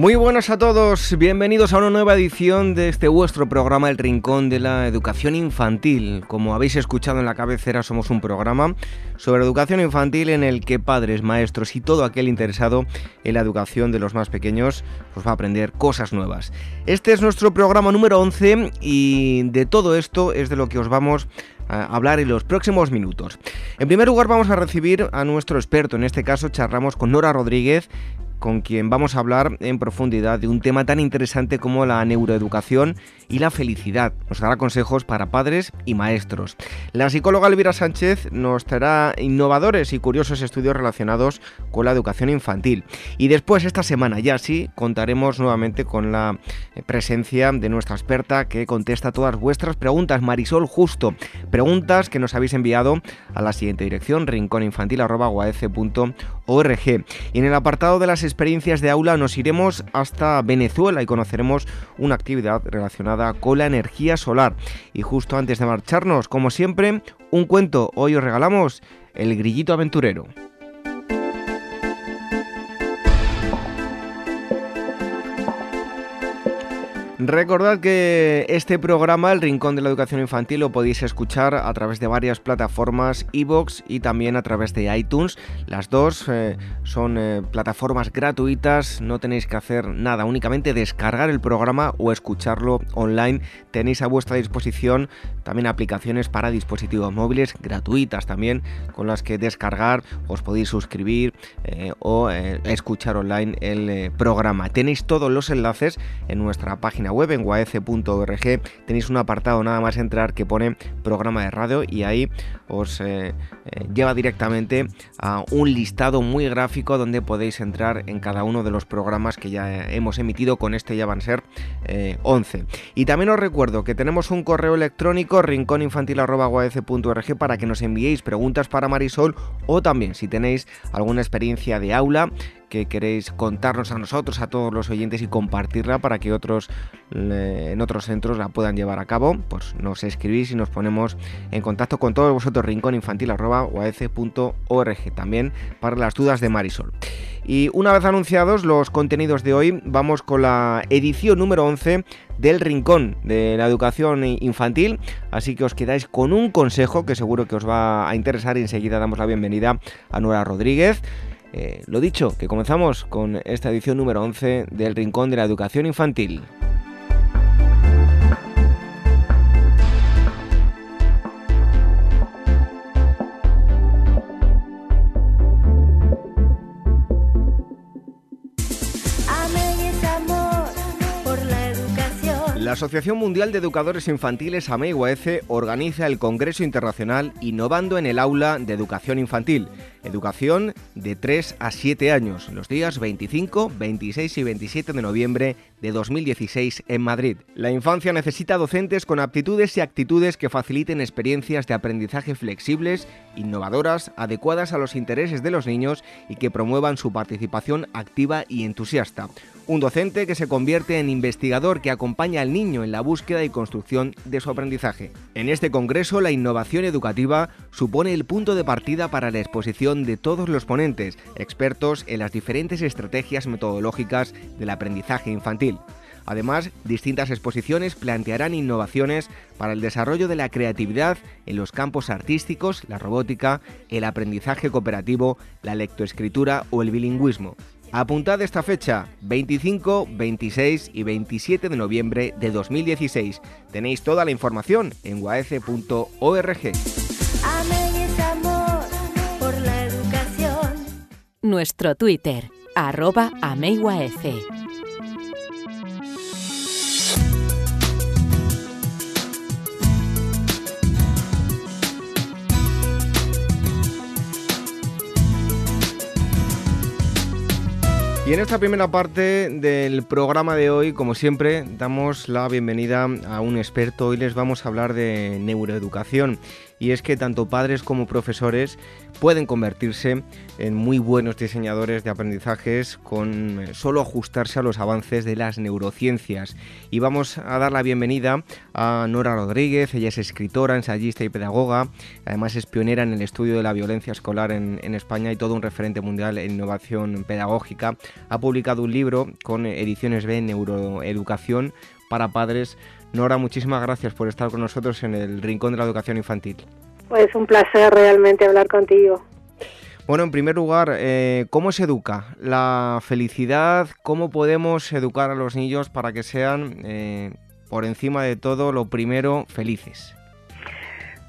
Muy buenas a todos, bienvenidos a una nueva edición de este vuestro programa El Rincón de la Educación Infantil. Como habéis escuchado en la cabecera, somos un programa sobre educación infantil en el que padres, maestros y todo aquel interesado en la educación de los más pequeños pues va a aprender cosas nuevas. Este es nuestro programa número 11 y de todo esto es de lo que os vamos a hablar en los próximos minutos. En primer lugar vamos a recibir a nuestro experto, en este caso charlamos con Nora Rodríguez, con quien vamos a hablar en profundidad de un tema tan interesante como la neuroeducación y la felicidad. Nos dará consejos para padres y maestros. La psicóloga Elvira Sánchez nos traerá innovadores y curiosos estudios relacionados con la educación infantil. Y después, esta semana ya sí, contaremos nuevamente con la presencia de nuestra experta que contesta todas vuestras preguntas, Marisol Justo. Preguntas que nos habéis enviado a la siguiente dirección, rincóninfantil.org. Y en el apartado de las experiencias de aula nos iremos hasta Venezuela y conoceremos una actividad relacionada con la energía solar. Y justo antes de marcharnos, como siempre, un cuento. Hoy os regalamos El Grillito Aventurero. Recordad que este programa, El Rincón de la Educación Infantil, lo podéis escuchar a través de varias plataformas iVoox y también a través de iTunes. Las dos eh, son eh, plataformas gratuitas, no tenéis que hacer nada, únicamente descargar el programa o escucharlo online. Tenéis a vuestra disposición también aplicaciones para dispositivos móviles gratuitas también, con las que descargar, os podéis suscribir eh, o escuchar online el programa. Tenéis todos los enlaces en nuestra página web en guaece.org tenéis un apartado nada más entrar que pone programa de radio y ahí os eh, eh, lleva directamente a un listado muy gráfico donde podéis entrar en cada uno de los programas que ya hemos emitido. Con este ya van a ser 11. Eh, y también os recuerdo que tenemos un correo electrónico rincóninfantil.org para que nos enviéis preguntas para Marisol o también si tenéis alguna experiencia de aula que queréis contarnos a nosotros, a todos los oyentes y compartirla para que otros en otros centros la puedan llevar a cabo, pues nos escribís y nos ponemos en contacto con todos vosotros, rincóninfantil.org, también para las dudas de Marisol. Y una vez anunciados los contenidos de hoy, vamos con la edición número 11 del Rincón de la Educación Infantil, así que os quedáis con un consejo que seguro que os va a interesar enseguida damos la bienvenida a Nora Rodríguez. Eh, lo dicho, que comenzamos con esta edición número 11 del Rincón de la Educación Infantil. La Asociación Mundial de Educadores Infantiles AMEIUAECE organiza el Congreso Internacional Innovando en el Aula de Educación Infantil, educación de 3 a 7 años, los días 25, 26 y 27 de noviembre de 2016 en Madrid. La infancia necesita docentes con aptitudes y actitudes que faciliten experiencias de aprendizaje flexibles, innovadoras, adecuadas a los intereses de los niños y que promuevan su participación activa y entusiasta. Un docente que se convierte en investigador que acompaña al niño en la búsqueda y construcción de su aprendizaje. En este congreso, la innovación educativa supone el punto de partida para la exposición de todos los ponentes, expertos en las diferentes estrategias metodológicas del aprendizaje infantil. Además, distintas exposiciones plantearán innovaciones para el desarrollo de la creatividad en los campos artísticos, la robótica, el aprendizaje cooperativo, la lectoescritura o el bilingüismo. Apuntad esta fecha, 25, 26 y 27 de noviembre de 2016. Tenéis toda la información en guaece.org. Nuestro Twitter, arroba Y en esta primera parte del programa de hoy, como siempre, damos la bienvenida a un experto. Hoy les vamos a hablar de neuroeducación. y es que tanto padres como profesores pueden convertirse en muy buenos diseñadores de aprendizajes con eh, solo ajustarse a los avances de las neurociencias. Y vamos a dar la bienvenida a Nora Rodríguez, ella es escritora, ensayista y pedagoga, además es pionera en el estudio de la violencia escolar en, España y todo un referente mundial en innovación pedagógica. Ha publicado un libro con ediciones B neuroeducación para padres Nora, muchísimas gracias por estar con nosotros en el Rincón de la Educación Infantil. Pues un placer realmente hablar contigo. Bueno, en primer lugar, eh, ¿cómo se educa la felicidad? ¿Cómo podemos educar a los niños para que sean, eh, por encima de todo, lo primero, felices?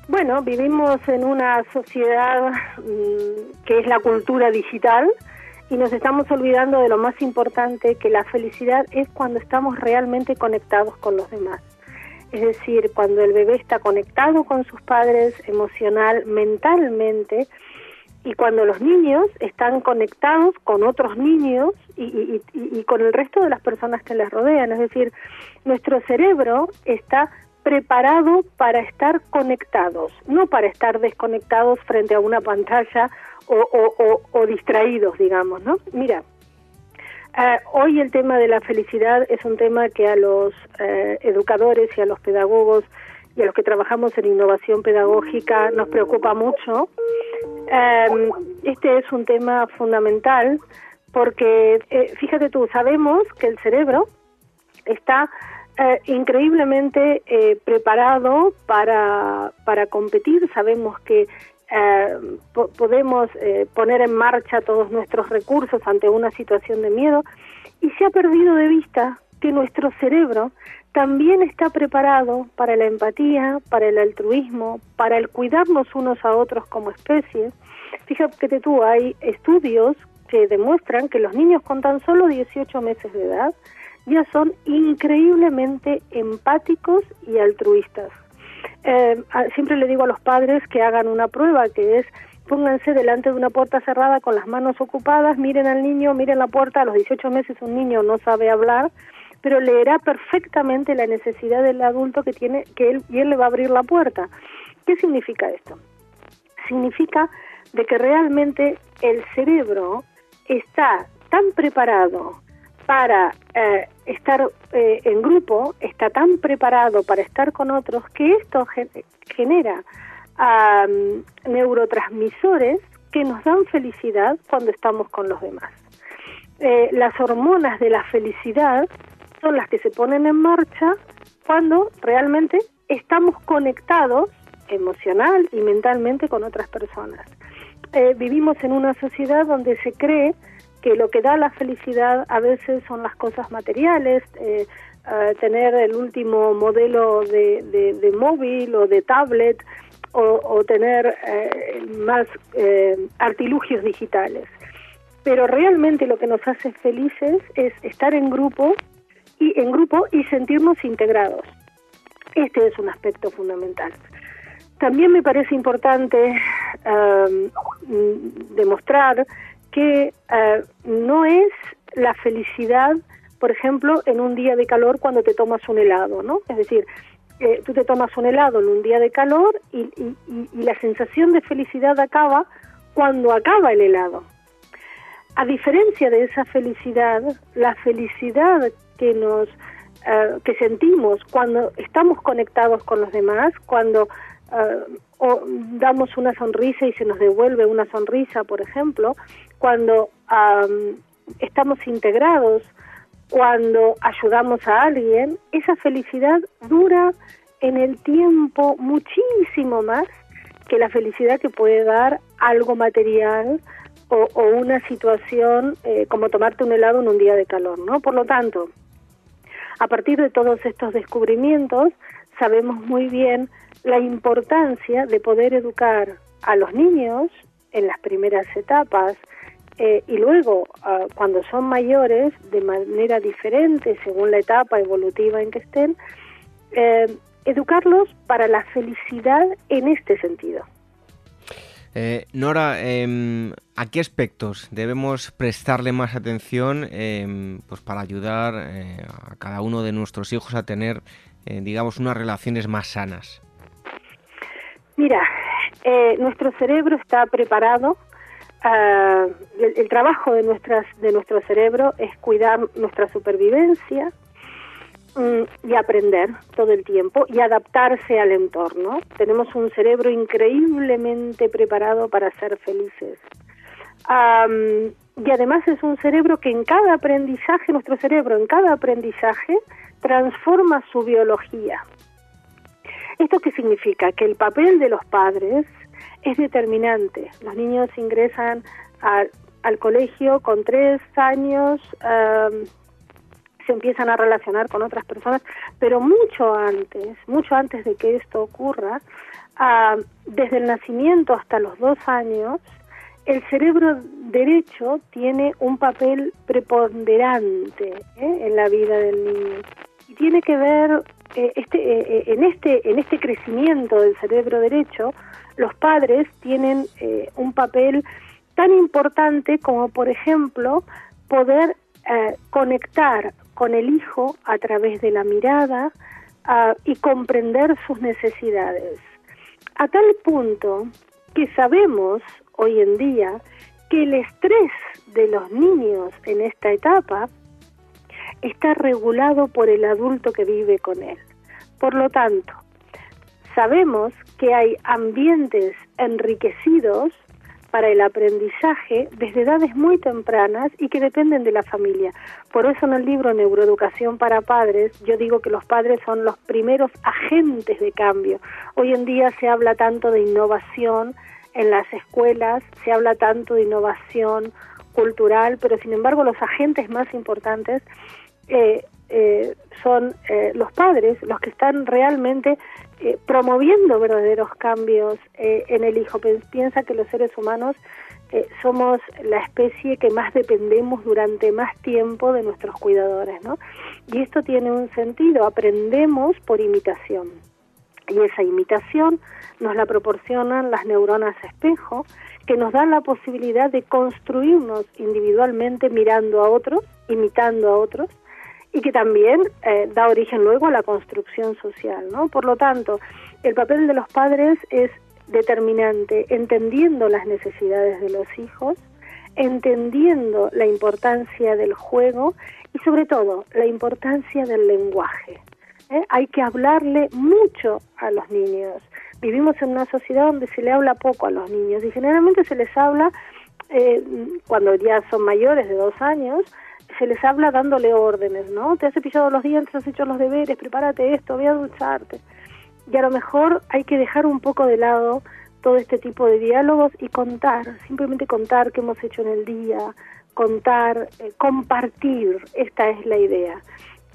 Bueno, vivimos en una sociedad mm, que es la cultura digital y nos estamos olvidando de lo más importante, que la felicidad es cuando estamos realmente conectados con los demás es decir, cuando el bebé está conectado con sus padres emocional, mentalmente, y cuando los niños están conectados con otros niños y, con el resto de las personas que les rodean, es decir, nuestro cerebro está preparado para estar conectados, no para estar desconectados frente a una pantalla o, o distraídos, digamos, ¿no? Mira, Ah, hoy el tema de la felicidad es un tema que a los eh, educadores y a los pedagogos y a los que trabajamos en innovación pedagógica nos preocupa mucho. Em, este es un tema fundamental porque, eh, fíjate tú, sabemos que el cerebro está eh, increíblemente preparado para, para competir, sabemos que eh, podemos eh, poner en marcha todos nuestros recursos ante una situación de miedo y se ha perdido de vista que nuestro cerebro también está preparado para la empatía, para el altruismo, para el cuidarnos unos a otros como especie. Fíjate tú, hay estudios que demuestran que los niños con tan solo 18 meses de edad ya son increíblemente empáticos y altruistas. Eh, siempre le digo a los padres que hagan una prueba, que es pónganse delante de una puerta cerrada con las manos ocupadas, miren al niño, miren la puerta, a los 18 meses un niño no sabe hablar, pero leerá perfectamente la necesidad del adulto que tiene, que él, y él le va a abrir la puerta. ¿Qué significa esto? Significa de que realmente el cerebro está tan preparado para eh, estar eh, en grupo, está tan preparado para estar con otros que esto genera neurotransmisores que nos dan felicidad cuando estamos con los demás. Eh, las hormonas de la felicidad son las que se ponen en marcha cuando realmente estamos conectados emocional y mentalmente con otras personas. vivimos en una sociedad donde se cree que lo que da la felicidad a veces son las cosas materiales, eh, tener el último modelo de, móvil o de tablet o, tener eh, más eh, artilugios digitales. Pero realmente lo que nos hace felices es estar en grupo y en grupo y sentirnos integrados. Este es un aspecto fundamental. También me parece importante demostrar que eh, no es la felicidad, por ejemplo, en un día de calor cuando te tomas un helado, ¿no? Es decir, eh, tú te tomas un helado en un día de calor y, la sensación de felicidad acaba cuando acaba el helado. A diferencia de esa felicidad, la felicidad que nos eh, que sentimos cuando estamos conectados con los demás, cuando damos una sonrisa y se nos devuelve una sonrisa, por ejemplo, cuando estamos integrados, cuando ayudamos a alguien, esa felicidad dura en el tiempo muchísimo más que la felicidad que puede dar algo material o, una situación eh, como tomarte un helado en un día de calor, ¿no? Por lo tanto, a partir de todos estos descubrimientos, sabemos muy bien la importancia de poder educar a los niños en las primeras etapas eh, y luego ah, cuando son mayores de manera diferente según la etapa evolutiva en que estén, eh, educarlos para la felicidad en este sentido. Eh, Nora, em, ¿a qué aspectos debemos prestarle más atención em, pues para ayudar a cada uno de nuestros hijos a tener, digamos, unas relaciones más sanas? Mira, nuestro cerebro está preparado. Ah, el, trabajo de, nuestras, de nuestro cerebro es cuidar nuestra supervivencia mm, y aprender todo el tiempo y adaptarse al entorno. Tenemos un cerebro increíblemente preparado para ser felices. y además es un cerebro que en cada aprendizaje, nuestro cerebro en cada aprendizaje transforma su biología. ¿Esto qué significa? Que el papel de los padres es determinante. Los niños ingresan al colegio con tres años, se empiezan a relacionar con otras personas, pero mucho antes, mucho antes de que esto ocurra, desde el nacimiento hasta los dos años, el cerebro derecho tiene un papel preponderante ¿eh? en la vida del niño y tiene que ver eh, este, eh, eh, en, este, en este crecimiento del cerebro derecho, los padres tienen un papel tan importante como, por ejemplo, poder conectar con el hijo a través de la mirada ah, y comprender sus necesidades. A tal punto que sabemos hoy en día que el estrés de los niños en esta etapa está regulado por el adulto que vive con él. Por lo tanto, sabemos que hay ambientes enriquecidos para el aprendizaje desde edades muy tempranas y que dependen de la familia. Por eso en el libro Neuroeducación para Padres yo digo que los padres son los primeros agentes de cambio. Hoy en día se habla tanto de innovación en las escuelas, se habla tanto de innovación cultural, pero sin embargo los agentes más importantes eh, eh, son eh, los padres los que están realmente promoviendo verdaderos cambios en el hijo. Piensa que los seres humanos somos la especie que más dependemos durante más tiempo de nuestros cuidadores, ¿no? Y esto tiene un sentido, aprendemos por imitación. Y esa imitación nos la proporcionan las neuronas espejo, que nos dan la posibilidad de construirnos individualmente mirando a otros, imitando a otros, y que también eh, da origen luego a la construcción social, ¿no? Por lo tanto, el papel de los padres es determinante, entendiendo las necesidades de los hijos, entendiendo la importancia del juego y sobre todo la importancia del lenguaje. ¿eh? Hay que hablarle mucho a los niños. Vivimos en una sociedad donde se le habla poco a los niños y generalmente se les habla eh, cuando ya son mayores de dos años, se les habla dándole órdenes, ¿no? Te has cepillado los dientes, has hecho los deberes, prepárate esto, voy a ducharte. Y a lo mejor hay que dejar un poco de lado todo este tipo de diálogos y contar, simplemente contar qué hemos hecho en el día, contar, eh, compartir, esta es la idea.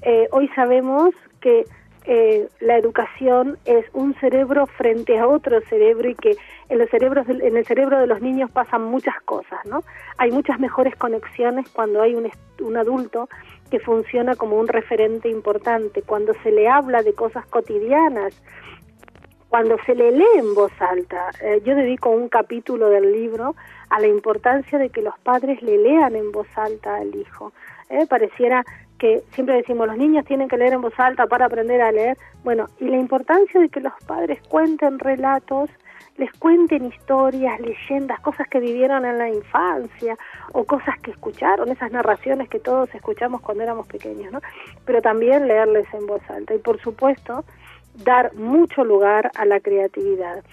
Eh, hoy sabemos que eh, la educación es un cerebro frente a otro cerebro y que en los cerebros en el cerebro de los niños pasan muchas cosas, ¿no? Hay muchas mejores conexiones cuando hay un, un adulto que funciona como un referente importante, cuando se le habla de cosas cotidianas, cuando se le lee en voz alta. Eh, yo dedico un capítulo del libro a la importancia de que los padres le lean en voz alta al hijo. Eh, pareciera que siempre decimos los niños tienen que leer en voz alta para aprender a leer. Bueno, y la importancia de que los padres cuenten relatos, les cuenten historias, leyendas, cosas que vivieron en la infancia o cosas que escucharon, esas narraciones que todos escuchamos cuando éramos pequeños, ¿no? Pero también leerles en voz alta y por supuesto dar mucho lugar a la creatividad.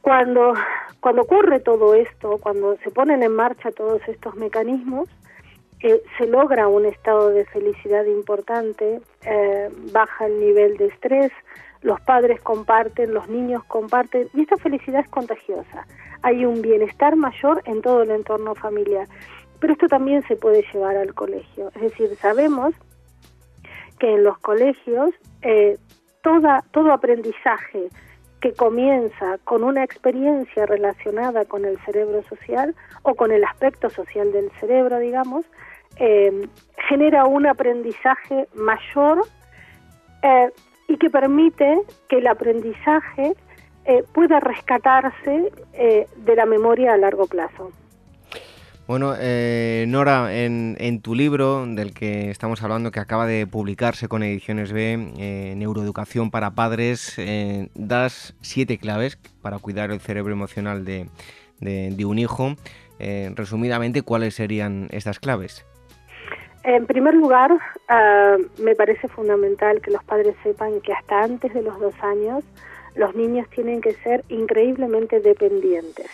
Cuando cuando ocurre todo esto, cuando se ponen en marcha todos estos mecanismos, se logra un estado de felicidad importante, eh, baja el nivel de estrés, los padres comparten, los niños comparten, y esta felicidad es contagiosa. Hay un bienestar mayor en todo el entorno familiar. Pero esto también se puede llevar al colegio. Es decir, sabemos que en los colegios eh, toda, todo aprendizaje que comienza con una experiencia relacionada con el cerebro social o con el aspecto social del cerebro, digamos, eh, genera un aprendizaje mayor eh, y que permite que el aprendizaje eh, pueda rescatarse de la memoria a largo plazo. Bueno, Nora, en, tu libro del que estamos hablando, que acaba de publicarse con Ediciones B, Neuroeducación para Padres, das siete claves para cuidar el cerebro emocional de, un hijo. resumidamente, ¿cuáles serían estas claves? En primer lugar, ah, me parece fundamental que los padres sepan que hasta antes de los dos años los niños tienen que ser increíblemente dependientes.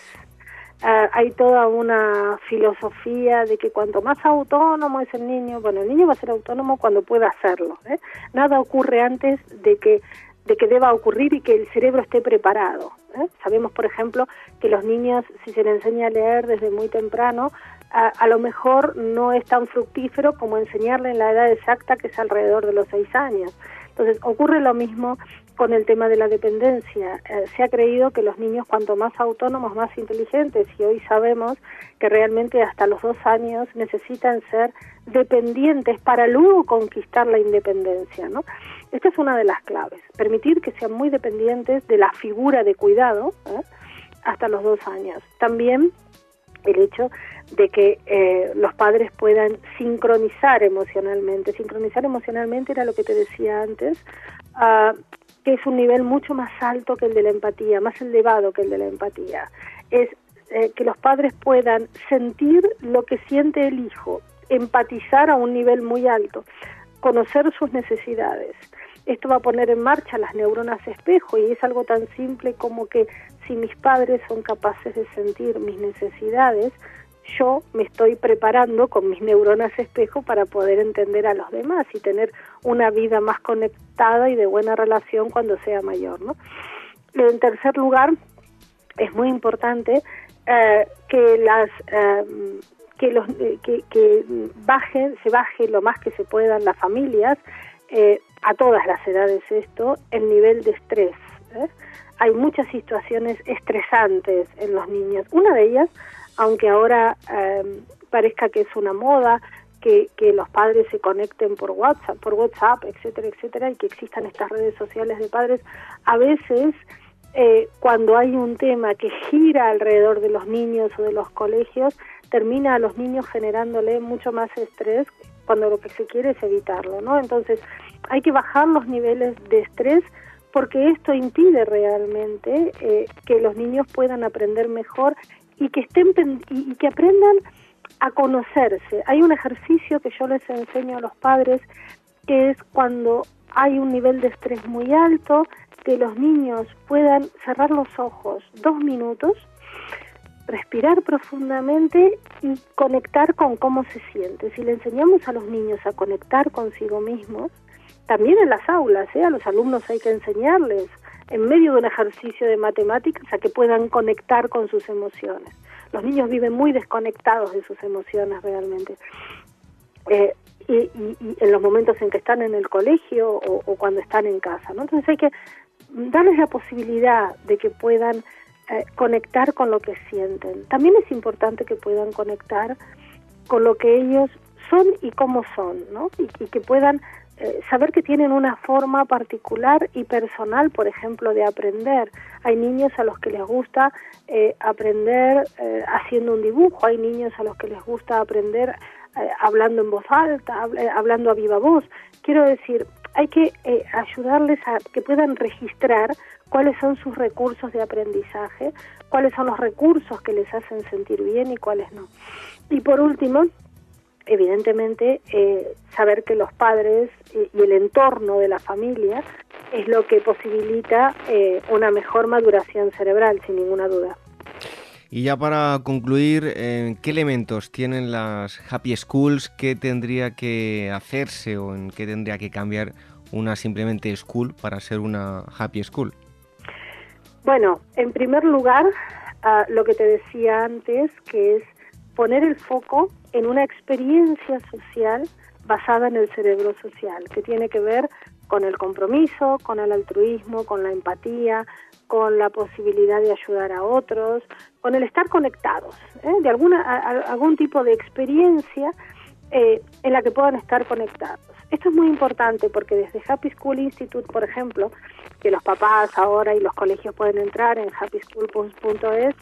Ah, hay toda una filosofía de que cuanto más autónomo es el niño, bueno, el niño va a ser autónomo cuando pueda hacerlo. ¿eh? Nada ocurre antes de que de que deba ocurrir y que el cerebro esté preparado. ¿eh? Sabemos, por ejemplo, que los niños, si se les enseña a leer desde muy temprano, a, a, lo mejor no es tan fructífero como enseñarle en la edad exacta, que es alrededor de los seis años. Entonces, ocurre lo mismo con el tema de la dependencia. Eh, se ha creído que los niños cuanto más autónomos, más inteligentes, y hoy sabemos que realmente hasta los dos años necesitan ser dependientes para luego conquistar la independencia. ¿no? Esta es una de las claves, permitir que sean muy dependientes de la figura de cuidado ¿eh? hasta los dos años. También el hecho de que eh, los padres puedan sincronizar emocionalmente. Sincronizar emocionalmente era lo que te decía antes, que es un nivel mucho más alto que el de la empatía, más elevado que el de la empatía. Es eh, que los padres puedan sentir lo que siente el hijo, empatizar a un nivel muy alto, conocer sus necesidades. Esto va a poner en marcha las neuronas espejo y es algo tan simple como que si mis padres son capaces de sentir mis necesidades, yo me estoy preparando con mis neuronas espejo para poder entender a los demás y tener una vida más conectada y de buena relación cuando sea mayor. ¿no? En tercer lugar, es muy importante eh, que las eh, que los eh, que, que, bajen se baje lo más que se puedan las familias a todas las edades esto el nivel de estrés hay muchas situaciones estresantes en los niños una de ellas aunque ahora em, parezca que es una moda, que, que, los padres se conecten por WhatsApp, por WhatsApp, etcétera, etcétera, y que existan estas redes sociales de padres, a veces eh, cuando hay un tema que gira alrededor de los niños o de los colegios, termina a los niños generándole mucho más estrés cuando lo que se quiere es evitarlo, ¿no? Entonces hay que bajar los niveles de estrés porque esto impide realmente eh, que los niños puedan aprender mejor y que estén y, que aprendan a conocerse. Hay un ejercicio que yo les enseño a los padres que es cuando hay un nivel de estrés muy alto, que los niños puedan cerrar los ojos dos minutos, respirar profundamente y conectar con cómo se siente. Si le enseñamos a los niños a conectar consigo mismos, también en las aulas, ¿eh? a los alumnos hay que enseñarles en medio de un ejercicio de matemáticas a que puedan conectar con sus emociones. Los niños viven muy desconectados de sus emociones realmente. Eh, y, en los momentos en que están en el colegio o, cuando están en casa. ¿no? Entonces hay que darles la posibilidad de que puedan eh, conectar con lo que sienten. También es importante que puedan conectar con lo que ellos son y cómo son, ¿no? y que puedan eh, saber que tienen una forma particular y personal, por ejemplo, de aprender. Hay niños a los que les gusta eh, aprender eh, haciendo un dibujo, hay niños a los que les gusta aprender hablando en voz alta, hablando a viva voz. Quiero decir, hay que ayudarles a que puedan registrar cuáles son sus recursos de aprendizaje, cuáles son los recursos que les hacen sentir bien y cuáles no. Y por último, evidentemente eh, saber que los padres y, el entorno de la familia es lo que posibilita eh, una mejor maduración cerebral, sin ninguna duda. Y ya para concluir, ¿qué elementos tienen las Happy Schools? ¿Qué tendría que hacerse o en qué tendría que cambiar una simplemente school para ser una Happy School? Bueno, en primer lugar, ah, lo que te decía antes, que es poner el foco en una experiencia social basada en el cerebro social, que tiene que ver con el compromiso, con el altruismo, con la empatía, con la posibilidad de ayudar a otros, con el estar conectados, ¿eh? de alguna, algún tipo de experiencia eh, en la que puedan estar conectados. Esto es muy importante porque desde Happy School Institute, por ejemplo, que los papás ahora y los colegios pueden entrar en happyschool.es,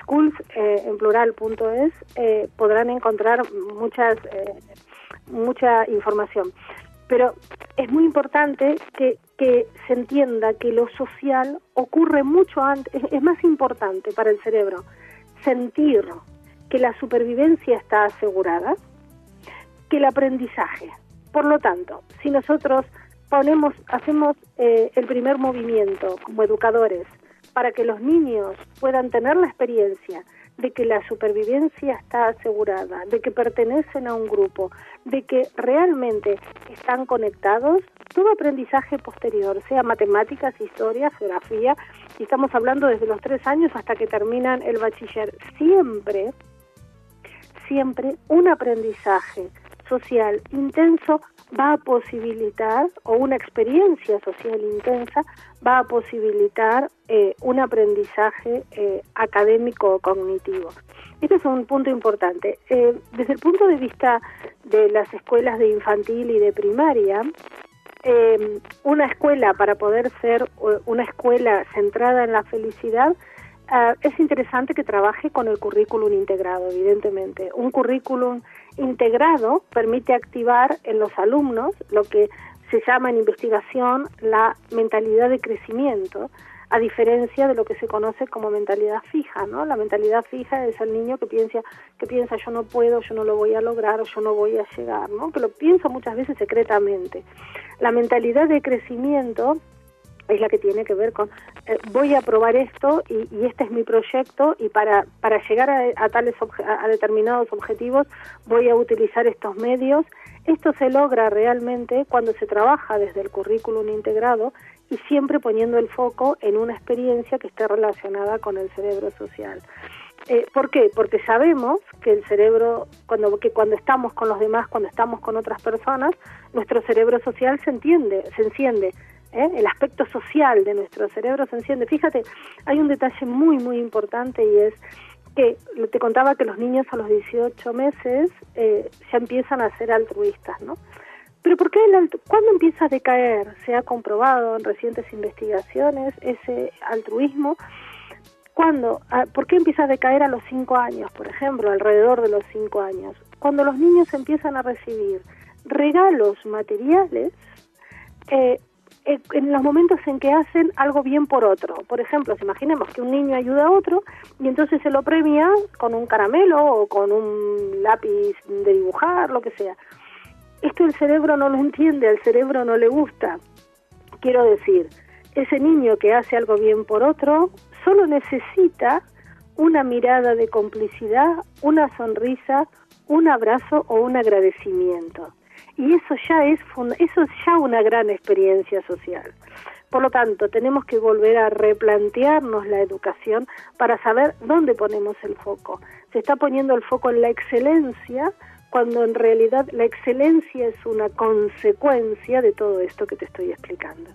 schools eh, eh, podrán encontrar muchas eh, mucha información. Pero es muy importante que, que se entienda que lo social ocurre mucho antes, es más importante para el cerebro sentir que la supervivencia está asegurada que el aprendizaje. Por lo tanto, si nosotros ponemos, hacemos eh, el primer movimiento como educadores para que los niños puedan tener la experiencia de que la supervivencia está asegurada, de que pertenecen a un grupo, de que realmente están conectados, todo aprendizaje posterior, sea matemáticas, historia, geografía, y estamos hablando desde los tres años hasta que terminan el bachiller, siempre, siempre un aprendizaje social intenso va a posibilitar, o una experiencia social intensa, va a posibilitar eh, un aprendizaje eh, académico o cognitivo. Este es un punto importante. Eh, desde el punto de vista de las escuelas de infantil y de primaria, una escuela para poder ser una escuela centrada en la felicidad, es interesante que trabaje con el currículum integrado, evidentemente. Un currículum integrado permite activar en los alumnos lo que se llama en investigación la mentalidad de crecimiento, a diferencia de lo que se conoce como mentalidad fija, ¿no? La mentalidad fija es el niño que piensa que piensa yo no puedo, yo no lo voy a lograr o yo no voy a llegar, ¿no? Que lo piensa muchas veces secretamente. La mentalidad de crecimiento es la que tiene que ver con eh, voy a probar esto y, este es mi proyecto y para, para llegar a, tales a determinados objetivos voy a utilizar estos medios. Esto se logra realmente cuando se trabaja desde el currículum integrado y siempre poniendo el foco en una experiencia que esté relacionada con el cerebro social. Eh, ¿Por qué? Porque sabemos que el cerebro, cuando, que cuando estamos con los demás, cuando estamos con otras personas, nuestro cerebro social se entiende, se enciende, ¿eh? el aspecto social de nuestro cerebro se enciende. Fíjate, hay un detalle muy, muy importante y es que te contaba que los niños a los 18 meses eh, ya empiezan a ser altruistas, ¿no? Pero ¿por qué el ¿cuándo empieza a decaer? Se ha comprobado en recientes investigaciones ese altruismo. ¿Cuándo? Ah, ¿Por qué empieza a decaer a los 5 años, por ejemplo, alrededor de los 5 años? Cuando los niños empiezan a recibir regalos materiales eh, en los momentos en que hacen algo bien por otro. Por ejemplo, si imaginemos que un niño ayuda a otro y entonces se lo premia con un caramelo o con un lápiz de dibujar, lo que sea. Esto el cerebro no lo entiende, al cerebro no le gusta. Quiero decir, ese niño que hace algo bien por otro solo necesita una mirada de complicidad, una sonrisa, un abrazo o un agradecimiento y eso ya es eso es ya una gran experiencia social. Por lo tanto, tenemos que volver a replantearnos la educación para saber dónde ponemos el foco. Se está poniendo el foco en la excelencia cuando en realidad la excelencia es una consecuencia de todo esto que te estoy explicando.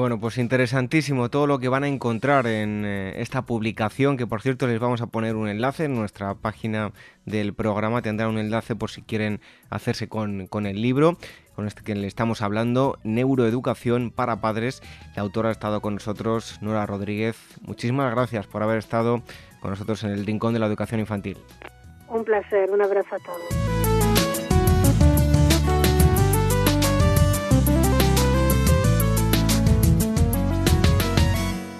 Bueno, pues interesantísimo todo lo que van a encontrar en eh, esta publicación, que por cierto les vamos a poner un enlace en nuestra página del programa, tendrá un enlace por si quieren hacerse con, con el libro, con este que le estamos hablando, Neuroeducación para Padres. La autora ha estado con nosotros, Nora Rodríguez. Muchísimas gracias por haber estado con nosotros en el Rincón de la Educación Infantil. Un placer, un abrazo a todos.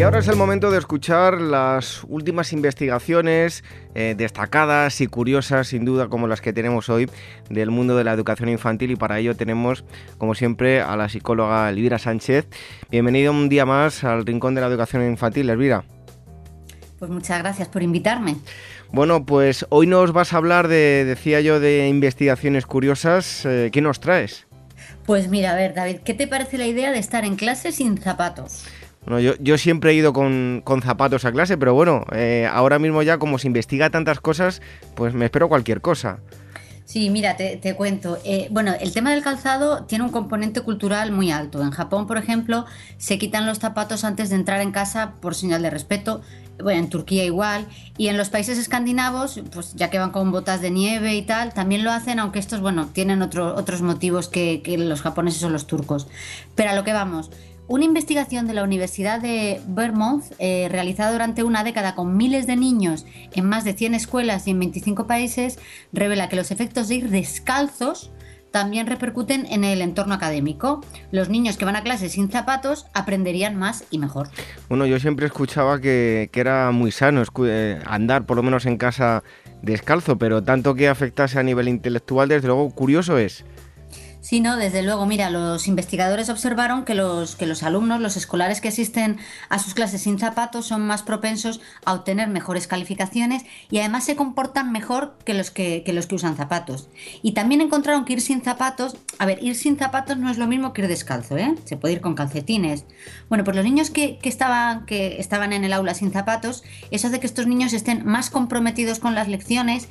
Y ahora es el momento de escuchar las últimas investigaciones eh, destacadas y curiosas, sin duda, como las que tenemos hoy del mundo de la educación infantil. Y para ello tenemos, como siempre, a la psicóloga Elvira Sánchez. Bienvenido un día más al Rincón de la Educación Infantil, Elvira. Pues muchas gracias por invitarme. Bueno, pues hoy nos vas a hablar de, decía yo, de investigaciones curiosas. Eh, ¿Qué nos traes? Pues mira, a ver, David, ¿qué te parece la idea de estar en clase sin zapatos? Bueno, yo, siempre he ido con, zapatos a clase, pero bueno, eh, ahora mismo ya como se investiga tantas cosas, pues me espero cualquier cosa. Sí, mira, te, cuento. Eh, bueno, el tema del calzado tiene un componente cultural muy alto. En Japón, por ejemplo, se quitan los zapatos antes de entrar en casa por señal de respeto. Bueno, en Turquía igual. Y en los países escandinavos, pues ya que van con botas de nieve y tal, también lo hacen, aunque estos, bueno, tienen otros motivos que, que los japoneses o los turcos. Pero a lo que vamos, una investigación de la Universidad de Vermont, eh, realizada durante una década con miles de niños en más de 100 escuelas y en 25 países, revela que los efectos de ir descalzos también repercuten en el entorno académico. Los niños que van a clase sin zapatos aprenderían más y mejor. Bueno, yo siempre escuchaba que, era muy sano eh, andar por lo menos en casa descalzo, pero tanto que afectase a nivel intelectual, desde luego curioso es. Sí, no, desde luego. Mira, los investigadores observaron que los, que los alumnos, los escolares que asisten a sus clases sin zapatos son más propensos a obtener mejores calificaciones y además se comportan mejor que los que, los que usan zapatos. Y también encontraron que ir sin zapatos, a ver, ir sin zapatos no es lo mismo que ir descalzo, ¿eh? Se puede ir con calcetines. Bueno, pues los niños que, que, estaban, que estaban en el aula sin zapatos, eso hace que estos niños estén más comprometidos con las lecciones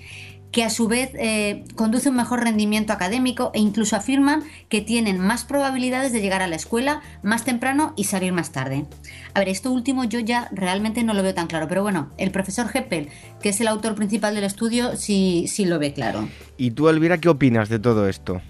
que a su vez eh, conduce un mejor rendimiento académico e incluso afirman que tienen más probabilidades de llegar a la escuela más temprano y salir más tarde. A ver, esto último yo ya realmente no lo veo tan claro, pero bueno, el profesor Heppel, que es el autor principal del estudio, sí, sí lo ve claro. ¿Y tú, Elvira, qué opinas de todo esto?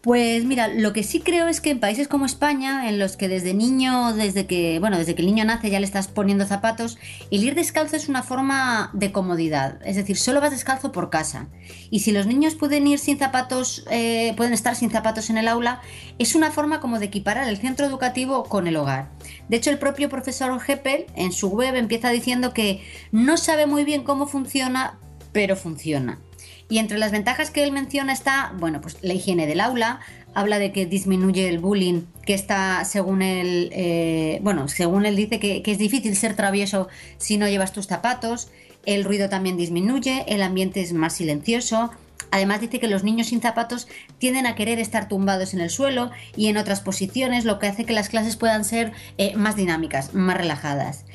Pues mira, lo que sí creo es que en países como España, en los que desde niño, desde que, bueno, desde que el niño nace ya le estás poniendo zapatos, el ir descalzo es una forma de comodidad. Es decir, solo vas descalzo por casa. Y si los niños pueden ir sin zapatos, eh, pueden estar sin zapatos en el aula, es una forma como de equiparar el centro educativo con el hogar. De hecho, el propio profesor Heppel en su web empieza diciendo que no sabe muy bien cómo funciona, pero funciona. Y entre las ventajas que él menciona está, bueno, pues la higiene del aula, habla de que disminuye el bullying, que está, según él, eh, bueno, según él dice que, es difícil ser travieso si no llevas tus zapatos, el ruido también disminuye, el ambiente es más silencioso. Además dice que los niños sin zapatos tienden a querer estar tumbados en el suelo y en otras posiciones, lo que hace que las clases puedan ser eh, más dinámicas, más relajadas.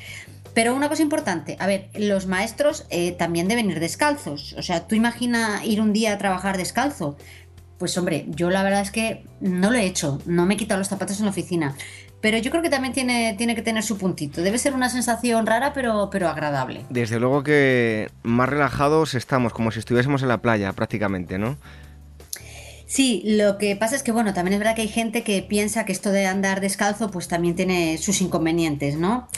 Pero una cosa importante, a ver, los maestros eh, también deben ir descalzos. O sea, tú imagina ir un día a trabajar descalzo. Pues hombre, yo la verdad es que no lo he hecho, no me he quitado los zapatos en la oficina. Pero yo creo que también tiene, tiene que tener su puntito. Debe ser una sensación rara, pero, pero agradable. Desde luego que más relajados estamos, como si estuviésemos en la playa prácticamente, ¿no? Sí, lo que pasa es que, bueno, también es verdad que hay gente que piensa que esto de andar descalzo, pues también tiene sus inconvenientes, ¿no?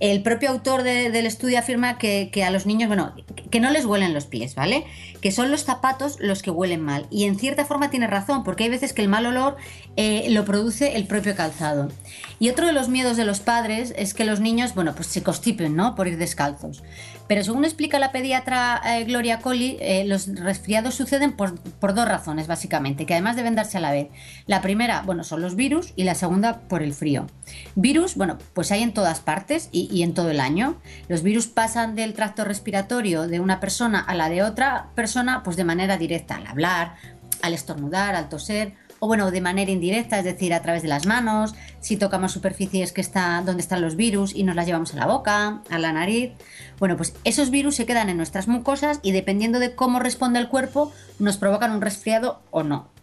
El propio autor del estudio afirma que, a los niños, bueno, que no les huelen los pies, ¿vale? Que son los zapatos los que huelen mal. Y en cierta forma tiene razón, porque hay veces que el mal olor eh, lo produce el propio calzado. Y otro de los miedos de los padres es que los niños, bueno, pues se constipen, ¿no? Por ir descalzos. Pero según explica la pediatra eh, Gloria Colli, eh, los resfriados suceden por, dos razones, básicamente, que además deben darse a la vez. La primera, bueno, son los virus y la segunda por el frío. Virus, bueno, pues hay en todas partes y, en todo el año. Los virus pasan del tracto respiratorio de una persona a la de otra persona, pues de manera directa, al hablar, al estornudar, al toser o bueno, de manera indirecta, es decir, a través de las manos, si tocamos superficies que donde están los virus y nos las llevamos a la boca, a la nariz. Bueno, pues esos virus se quedan en nuestras mucosas y dependiendo de cómo responde el cuerpo, nos provocan un resfriado o no.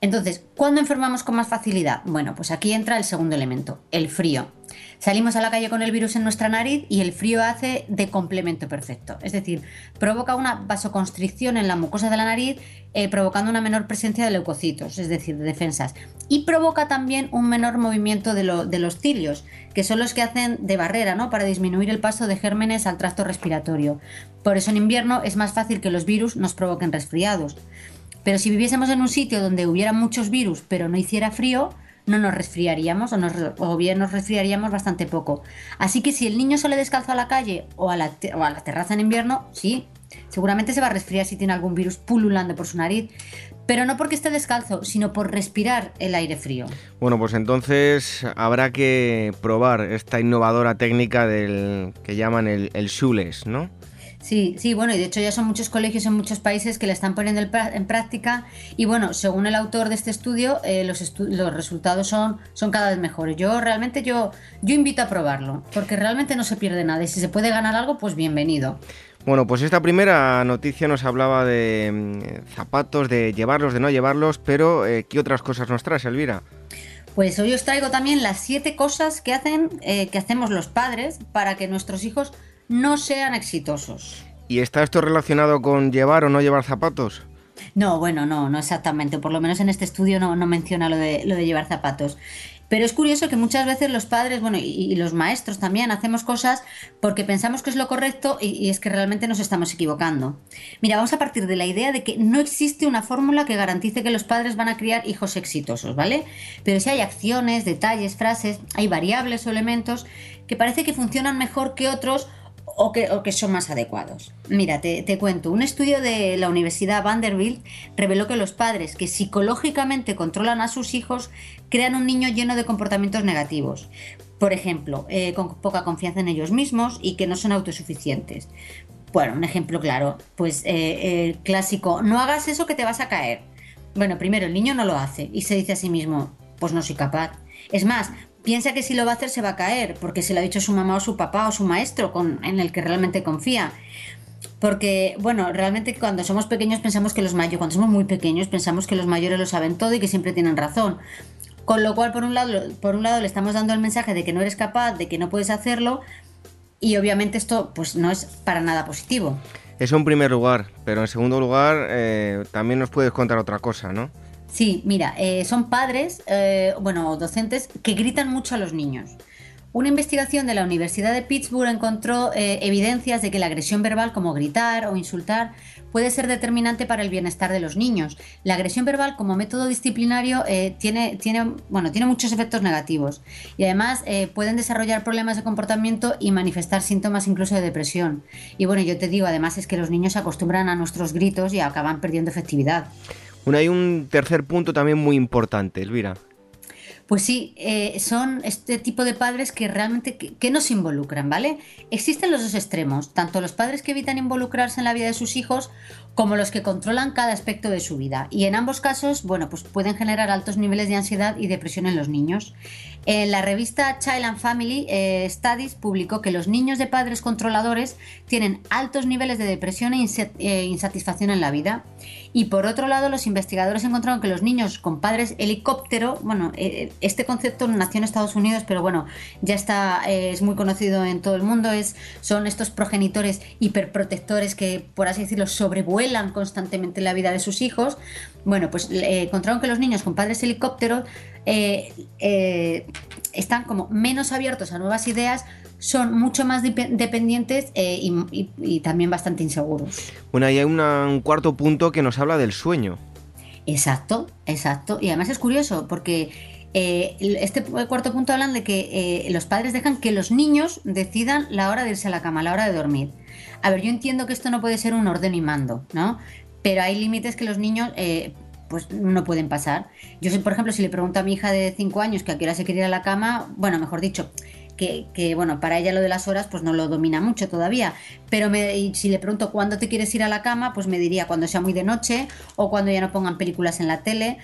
Entonces, ¿cuándo enfermamos con más facilidad? Bueno, pues aquí entra el segundo elemento, el frío. Salimos a la calle con el virus en nuestra nariz y el frío hace de complemento perfecto. Es decir, provoca una vasoconstricción en la mucosa de la nariz, eh, provocando una menor presencia de leucocitos, es decir, de defensas. Y provoca también un menor movimiento de, los cilios, que son los que hacen de barrera, ¿no? Para disminuir el paso de gérmenes al tracto respiratorio. Por eso en invierno es más fácil que los virus nos provoquen resfriados. Pero si viviésemos en un sitio donde hubiera muchos virus pero no hiciera frío, no nos resfriaríamos o, bien nos resfriaríamos bastante poco. Así que si el niño sale descalzo a la calle o a la, terraza en invierno, sí, seguramente se va a resfriar si tiene algún virus pululando por su nariz, pero no porque esté descalzo, sino por respirar el aire frío. Bueno, pues entonces habrá que probar esta innovadora técnica del que llaman el, el ¿no? Sí, sí, bueno, y de hecho ya son muchos colegios en muchos países que la están poniendo en práctica y bueno, según el autor de este estudio, eh, los, los, resultados son, son cada vez mejores. Yo realmente yo, yo invito a probarlo, porque realmente no se pierde nada y si se puede ganar algo, pues bienvenido. Bueno, pues esta primera noticia nos hablaba de mm, zapatos, de llevarlos, de no llevarlos, pero eh, ¿qué otras cosas nos traes, Elvira? Pues hoy os traigo también las siete cosas que hacen, eh, que hacemos los padres para que nuestros hijos no sean exitosos. ¿Y está esto relacionado con llevar o no llevar zapatos? No, bueno, no, no exactamente. Por lo menos en este estudio no, no menciona lo de, lo de llevar zapatos. Pero es curioso que muchas veces los padres, bueno, y, los maestros también hacemos cosas porque pensamos que es lo correcto y, y, es que realmente nos estamos equivocando. Mira, vamos a partir de la idea de que no existe una fórmula que garantice que los padres van a criar hijos exitosos, ¿vale? Pero si hay acciones, detalles, frases, hay variables o elementos que parece que funcionan mejor que otros o que, son más adecuados. Mira, te, cuento, un estudio de la Universidad Vanderbilt reveló que los padres que psicológicamente controlan a sus hijos crean un niño lleno de comportamientos negativos. Por ejemplo, eh, con poca confianza en ellos mismos y que no son autosuficientes. Bueno, un ejemplo claro, pues eh, el clásico, no hagas eso que te vas a caer. Bueno, primero el niño no lo hace y se dice a sí mismo, pues no soy capaz. Es más, piensa que si lo va a hacer se va a caer, porque se lo ha dicho su mamá o su papá o su maestro con, en el que realmente confía. Porque, bueno, realmente cuando somos pequeños pensamos que los mayores, cuando somos muy pequeños pensamos que los mayores lo saben todo y que siempre tienen razón. Con lo cual, por un lado, por un lado le estamos dando el mensaje de que no eres capaz, de que no puedes hacerlo, y obviamente esto pues no es para nada positivo. Eso en primer lugar, pero en segundo lugar eh, también nos puedes contar otra cosa, ¿no? Sí, mira, eh, son padres, eh, bueno, docentes que gritan mucho a los niños. Una investigación de la Universidad de Pittsburgh encontró eh, evidencias de que la agresión verbal como gritar o insultar puede ser determinante para el bienestar de los niños. La agresión verbal como método disciplinario tiene, tiene, bueno, tiene muchos efectos negativos y además pueden desarrollar problemas de comportamiento y manifestar síntomas incluso de depresión. Y bueno, yo te digo, además es que los niños se acostumbran a nuestros gritos y acaban perdiendo efectividad. Bueno, hay un tercer punto también muy importante, Elvira. Pues sí, eh, son este tipo de padres que realmente que, nos involucran, ¿vale? Existen los dos extremos, tanto los padres que evitan involucrarse en la vida de sus hijos como los que controlan cada aspecto de su vida. Y en ambos casos, bueno, pues pueden generar altos niveles de ansiedad y depresión en los niños. En la revista Child and Family eh, Studies publicó que los niños de padres controladores tienen altos niveles de depresión e eh, insatisfacción en la vida. Y por otro lado, los investigadores encontraron que los niños con padres helicóptero, bueno, este concepto nació en Estados Unidos, pero bueno, ya está, es muy conocido en todo el mundo, es, son estos progenitores hiperprotectores que, por así decirlo, sobrevuelan constantemente la vida de sus hijos. Bueno, pues encontraron que los niños con padres helicópteros eh, eh, están como menos abiertos a nuevas ideas, son mucho más dependientes eh, y, también bastante inseguros. Bueno, hay un cuarto punto que nos habla del sueño. Exacto, exacto. Y además es curioso porque este cuarto punto hablan de que los padres dejan que los niños decidan la hora de irse a la cama, la hora de dormir. A ver, yo entiendo que esto no puede ser un orden y mando, ¿no? Pero hay límites que los niños pues no pueden pasar. Yo, por ejemplo, si le pregunto a mi hija de 5 años que a qué hora se quiere ir a la cama, bueno, mejor dicho, que, bueno, para ella lo de las horas pues no lo domina mucho todavía, pero si le pregunto cuándo te quieres ir a la cama, pues me diría cuando sea muy de noche o cuando ya no pongan películas en la tele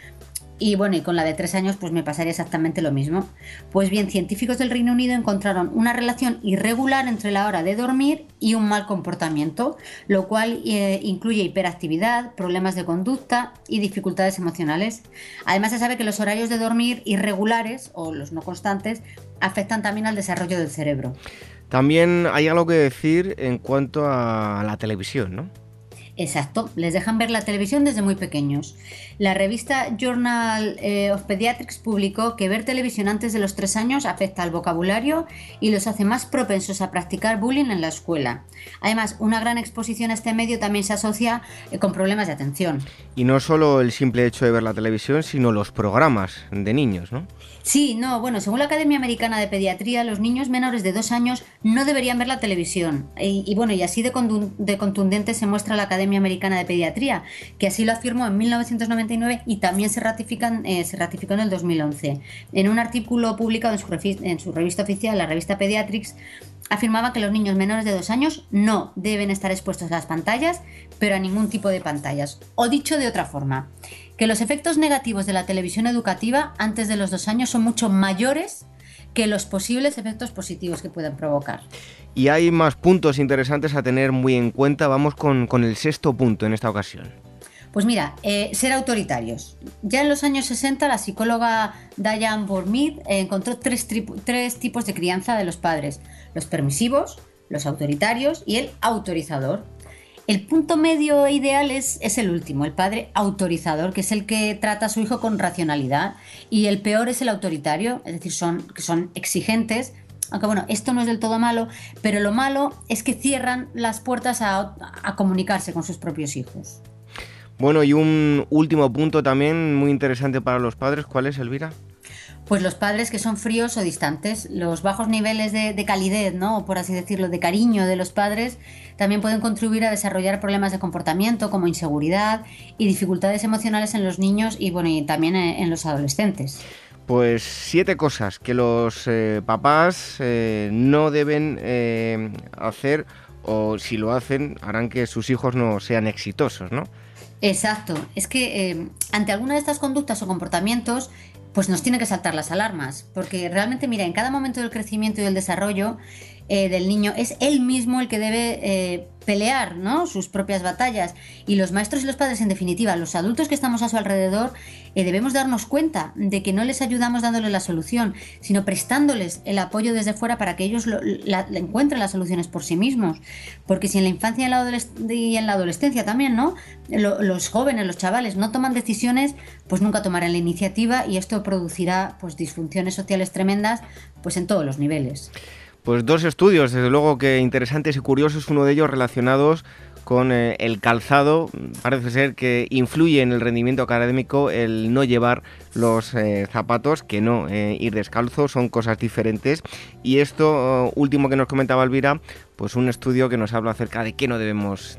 y bueno, y con la de tres años pues me pasaría exactamente lo mismo. Pues bien, científicos del Reino Unido encontraron una relación irregular entre la hora de dormir y un mal comportamiento, lo cual eh, incluye hiperactividad, problemas de conducta y dificultades emocionales. Además se sabe que los horarios de dormir irregulares o los no constantes afectan también al desarrollo del cerebro. También hay algo que decir en cuanto a la televisión, ¿no? Exacto, les dejan ver la televisión desde muy pequeños. La revista Journal eh, of Pediatrics publicó que ver televisión antes de los tres años afecta al vocabulario y los hace más propensos a practicar bullying en la escuela. Además, una gran exposición a este medio también se asocia eh, con problemas de atención. Y no solo el simple hecho de ver la televisión, sino los programas de niños, ¿no? Sí, no, bueno, según la Academia Americana de Pediatría, los niños menores de dos años no deberían ver la televisión. Y, bueno, y así de, de contundente se muestra la Academia Americana de Pediatría, que así lo afirmó en 1999 y también se, ratifican, eh, se ratificó en el 2011. En un artículo publicado en su, en su revista oficial, la revista Pediatrics, afirmaba que los niños menores de dos años no deben estar expuestos a las pantallas, pero a ningún tipo de pantallas. O dicho de otra forma, que los efectos negativos de la televisión educativa antes de los dos años son mucho mayores que los posibles efectos positivos que pueden provocar. Y hay más puntos interesantes a tener muy en cuenta. Vamos con, el sexto punto en esta ocasión. Pues mira, eh, ser autoritarios. Ya en los años 60 la psicóloga Diane Bormid encontró tres, tres tipos de crianza de los padres. Los permisivos, los autoritarios y el autorizador. El punto medio ideal es, es, el último, el padre autorizador, que es el que trata a su hijo con racionalidad, y el peor es el autoritario, es decir, son, que son exigentes, aunque bueno, esto no es del todo malo, pero lo malo es que cierran las puertas a, a comunicarse con sus propios hijos. Bueno, y un último punto también muy interesante para los padres, ¿cuál es, Elvira? Pues los padres que son fríos o distantes. Los bajos niveles de, calidez, ¿no? O por así decirlo, de cariño de los padres también pueden contribuir a desarrollar problemas de comportamiento como inseguridad y dificultades emocionales en los niños y bueno, y también en, los adolescentes. Pues siete cosas que los eh, papás eh, no deben eh, hacer o si lo hacen harán que sus hijos no sean exitosos, ¿no? Exacto. Es que ante alguna de estas conductas o comportamientos pues nos tiene que saltar las alarmas, porque realmente, mira, en cada momento del crecimiento y del desarrollo eh, del niño es él mismo el que debe eh, pelear sus propias batallas. Y los maestros y los padres, en definitiva, los adultos que estamos a su alrededor, eh, debemos darnos cuenta de que no les ayudamos dándoles la solución, sino prestándoles el apoyo desde fuera para que ellos encuentren las soluciones por sí mismos. Porque si en la infancia y en la, y en la adolescencia también, ¿no? los jóvenes, los chavales no toman decisiones, pues nunca tomarán la iniciativa y esto producirá pues disfunciones sociales tremendas pues en todos los niveles. Pues dos estudios, desde luego que interesantes y curiosos, uno de ellos relacionados con eh, el calzado. Parece ser que influye en el rendimiento académico el no llevar los eh, zapatos, que no eh, ir descalzo, son cosas diferentes. Y esto último que nos comentaba Elvira, pues un estudio que nos habla acerca de qué no debemos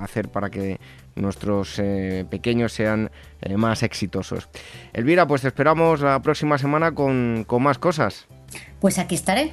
hacer para que nuestros pequeños sean más exitosos. Elvira, pues te esperamos la próxima semana con, con más cosas. Pues aquí estaré.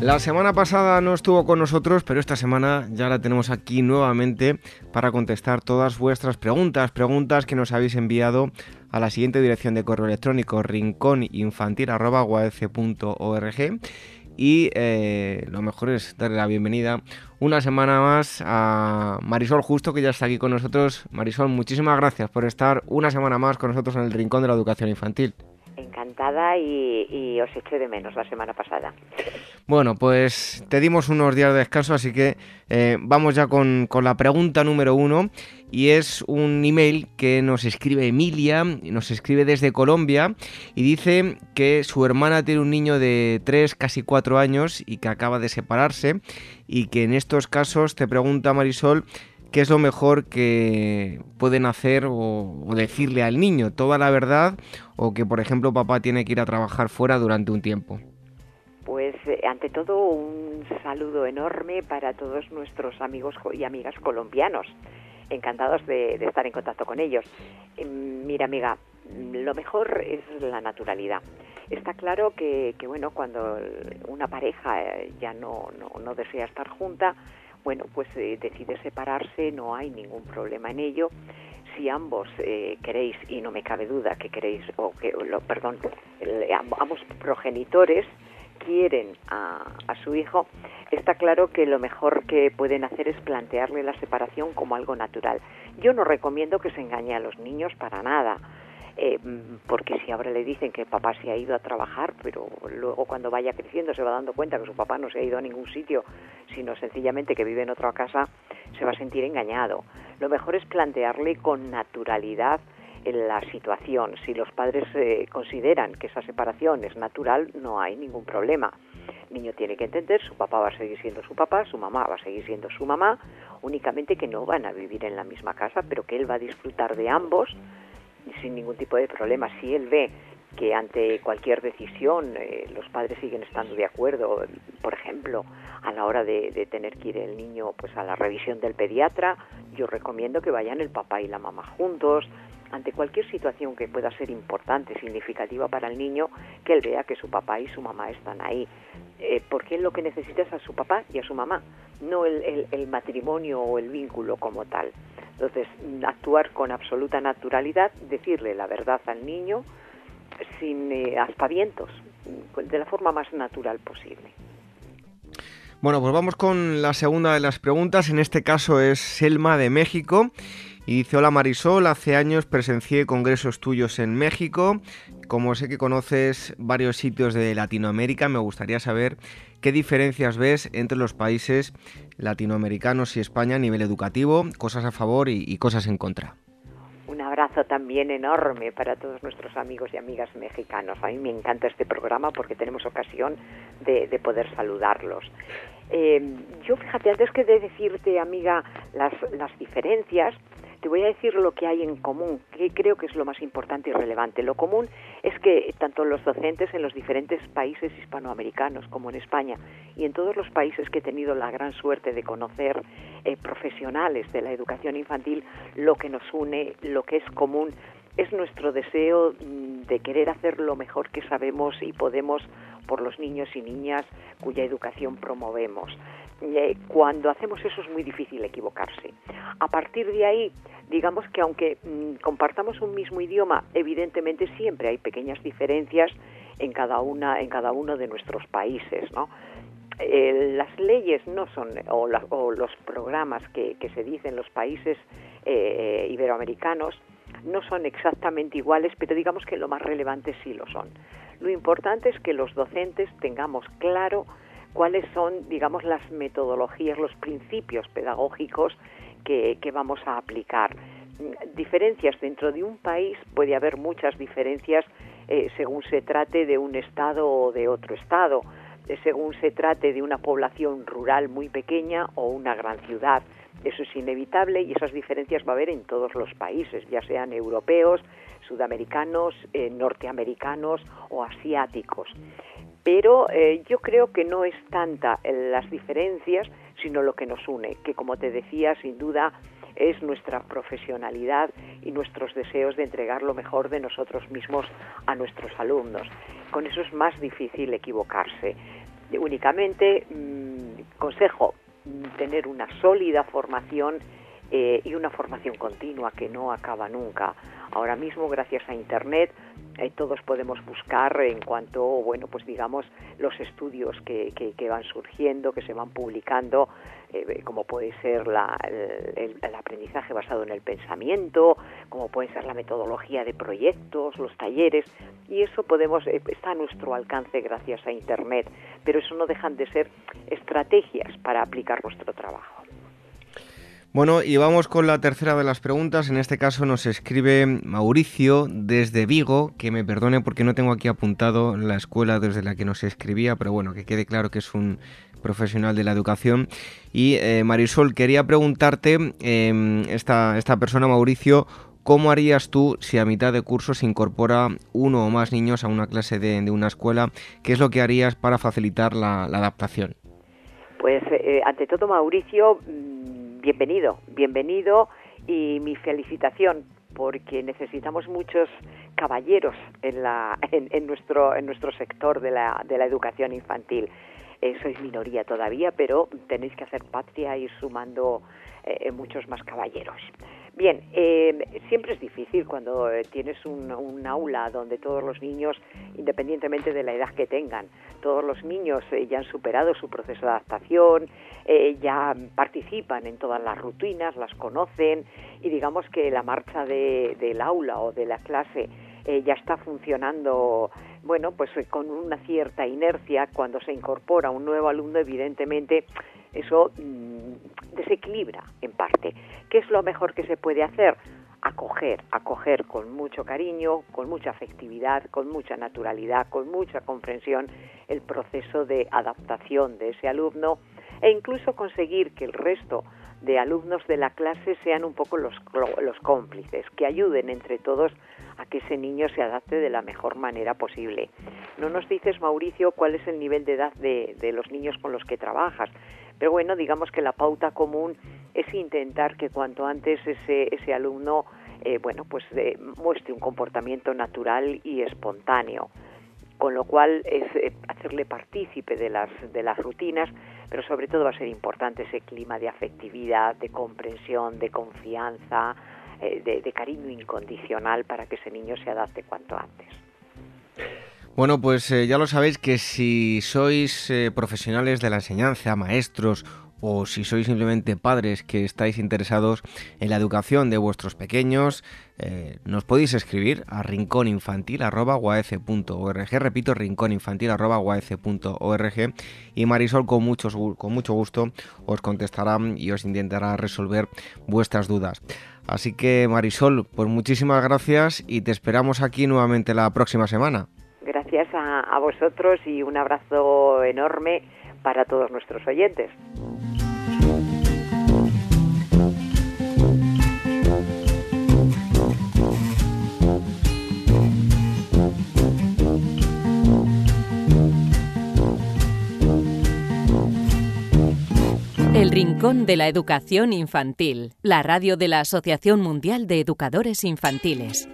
La semana pasada no estuvo con nosotros, pero esta semana ya la tenemos aquí nuevamente para contestar todas vuestras preguntas, preguntas que nos habéis enviado a la siguiente dirección de correo electrónico rincóninfantil.org y eh, lo mejor es darle la bienvenida una semana más a Marisol Justo que ya está aquí con nosotros. Marisol, muchísimas gracias por estar una semana más con nosotros en el Rincón de la Educación Infantil encantada y, os eché de menos la semana pasada. Bueno, pues te dimos unos días de descanso, así que eh, vamos ya con, la pregunta número uno. Y es un email que nos escribe Emilia, nos escribe desde Colombia y dice que su hermana tiene un niño de 3, casi 4 años y que acaba de separarse y que en estos casos te pregunta Marisol qué es lo mejor que pueden hacer o, decirle al niño, toda la verdad o que por ejemplo papá tiene que ir a trabajar fuera durante un tiempo. Pues ante todo, un saludo enorme para todos nuestros amigos y amigas colombianos. Encantados de, estar en contacto con ellos. Em, mira, amiga, lo mejor es la naturalidad. Está claro que, bueno, cuando una pareja eh, ya no, no, desea estar junta, bueno, pues eh, decide separarse, no hay ningún problema en ello. Si ambos eh, queréis, y no me cabe duda que queréis, o que, lo, perdón, ambos progenitores quieren a, a, su hijo, está claro que lo mejor que pueden hacer es plantearle la separación como algo natural. Yo no recomiendo que se engañe a los niños para nada eh, porque si ahora le dicen que papá se ha ido a trabajar, pero luego cuando vaya creciendo se va dando cuenta que su papá no se ha ido a ningún sitio, sino sencillamente que vive en otra casa, se va a sentir engañado. Lo mejor es plantearle con naturalidad en la situación. Si los padres eh, consideran que esa separación es natural, no hay ningún problema. El niño tiene que entender, su papá va a seguir siendo su papá, su mamá va a seguir siendo su mamá, únicamente que no van a vivir en la misma casa, pero que él va a disfrutar de ambos sin ningún tipo de problema. Si él ve que ante cualquier decisión eh, los padres siguen estando de acuerdo, por ejemplo, a la hora de, tener que ir el niño pues a la revisión del pediatra, yo recomiendo que vayan el papá y la mamá juntos, ante cualquier situación que pueda ser importante, significativa para el niño, que él vea que su papá y su mamá están ahí. Eh, porque él lo que necesita es a su papá y a su mamá, no el matrimonio o el vínculo como tal. Entonces, actuar con absoluta naturalidad, decirle la verdad al niño sin eh, aspavientos, de la forma más natural posible. Bueno, pues vamos con la segunda de las preguntas. En este caso es Selma de México. Y dice, hola Marisol, hace años presencié congresos tuyos en México. Como sé que conoces varios sitios de Latinoamérica, me gustaría saber qué diferencias ves entre los países latinoamericanos y España a nivel educativo, cosas a favor y, cosas en contra. Un abrazo también enorme para todos nuestros amigos y amigas mexicanos. A mí me encanta este programa porque tenemos ocasión de, poder saludarlos. Eh, yo fíjate, antes que de decirte, amiga, las, las diferencias, te voy a decir lo que hay en común, que creo que es lo más importante y relevante. Lo común es que tanto los docentes en los diferentes países hispanoamericanos como en España y en todos los países que he tenido la gran suerte de conocer eh, profesionales de la educación infantil, lo que nos une, lo que es común, es nuestro deseo mm, de querer hacer lo mejor que sabemos y podemos por los niños y niñas cuya educación promovemos. Eh, cuando hacemos eso es muy difícil equivocarse. A partir de ahí, digamos que aunque mm, compartamos un mismo idioma, evidentemente siempre hay pequeñas diferencias en cada una, en cada uno de nuestros países, ¿no? Eh, las leyes no son, o, los programas que, se dicen en los países eh, iberoamericanos, no son exactamente iguales, pero digamos que lo más relevante sí lo son. Lo importante es que los docentes tengamos claro cuáles son, digamos, las metodologías, los principios pedagógicos que, vamos a aplicar. Diferencias dentro de un país, puede haber muchas diferencias eh, según se trate de un estado o de otro estado, eh, según se trate de una población rural muy pequeña o una gran ciudad. Eso es inevitable y esas diferencias va a haber en todos los países, ya sean europeos, sudamericanos, eh, norteamericanos o asiáticos pero eh, yo creo que no es tanta las diferencias, sino lo que nos une, que como te decía, sin duda es nuestra profesionalidad y nuestros deseos de entregar lo mejor de nosotros mismos a nuestros alumnos. Con eso es más difícil equivocarse. Únicamente, mm, consejo, tener una sólida formación eh, y una formación continua que no acaba nunca. Ahora mismo, gracias a Internet, eh, todos podemos buscar en cuanto, bueno, pues digamos, los estudios que, que, van surgiendo, que se van publicando, eh, como puede ser la, el, aprendizaje basado en el pensamiento, como puede ser la metodología de proyectos, los talleres, y eso podemos, está a nuestro alcance gracias a Internet, pero eso no dejan de ser estrategias para aplicar nuestro trabajo. Bueno, y vamos con la tercera de las preguntas. En este caso nos escribe Mauricio desde Vigo, que me perdone porque no tengo aquí apuntado la escuela desde la que nos escribía, pero bueno, que quede claro que es un profesional de la educación. Y eh, Marisol, quería preguntarte, em, esta, esta persona, Mauricio, ¿cómo harías tú si a mitad de curso se incorpora uno o más niños a una clase de, una escuela? ¿Qué es lo que harías para facilitar la, adaptación? Pues eh, ante todo, Mauricio, mm, bienvenido, bienvenido y mi felicitación porque necesitamos muchos caballeros en, la, en, nuestro, en nuestro sector de la, de la educación infantil. Eh, sois minoría todavía, pero tenéis que hacer patria y sumando eh, muchos más caballeros. Bien, eh, siempre es difícil cuando eh, tienes un, aula donde todos los niños, independientemente de la edad que tengan, todos los niños eh, ya han superado su proceso de adaptación, ya participan en todas las rutinas, las conocen y digamos que la marcha del aula o de la clase ya está funcionando, bueno, pues con una cierta inercia cuando se incorpora un nuevo alumno, evidentemente eso mm, desequilibra en parte. ¿Qué es lo mejor que se puede hacer? Acoger, acoger con mucho cariño, con mucha afectividad, con mucha naturalidad, con mucha comprensión el proceso de adaptación de ese alumno e incluso conseguir que el resto de alumnos de la clase sean un poco los, los cómplices, que ayuden entre todos a que ese niño se adapte de la mejor manera posible. No nos dices, Mauricio, cuál es el nivel de edad de, de los niños con los que trabajas, pero bueno, digamos que la pauta común es intentar que cuanto antes ese, ese alumno eh, bueno, pues eh, muestre un comportamiento natural y espontáneo con lo cual es eh, hacerle partícipe de las, de las rutinas, pero sobre todo va a ser importante ese clima de afectividad, de comprensión, de confianza, de, de, cariño incondicional para que ese niño se adapte cuanto antes. Bueno, pues eh, ya lo sabéis que si sois eh, profesionales de la enseñanza, maestros o si sois simplemente padres que estáis interesados en la educación de vuestros pequeños, eh, nos podéis escribir a rincóninfantil.org, repito, rincóninfantil.org y Marisol con, mucho, con mucho gusto os contestará y os intentará resolver vuestras dudas. Así que Marisol, pues muchísimas gracias y te esperamos aquí nuevamente la próxima semana. Gracias a, vosotros y un abrazo enorme para todos nuestros oyentes. El Rincón de la Educación Infantil, la radio de la Asociación Mundial de Educadores Infantiles.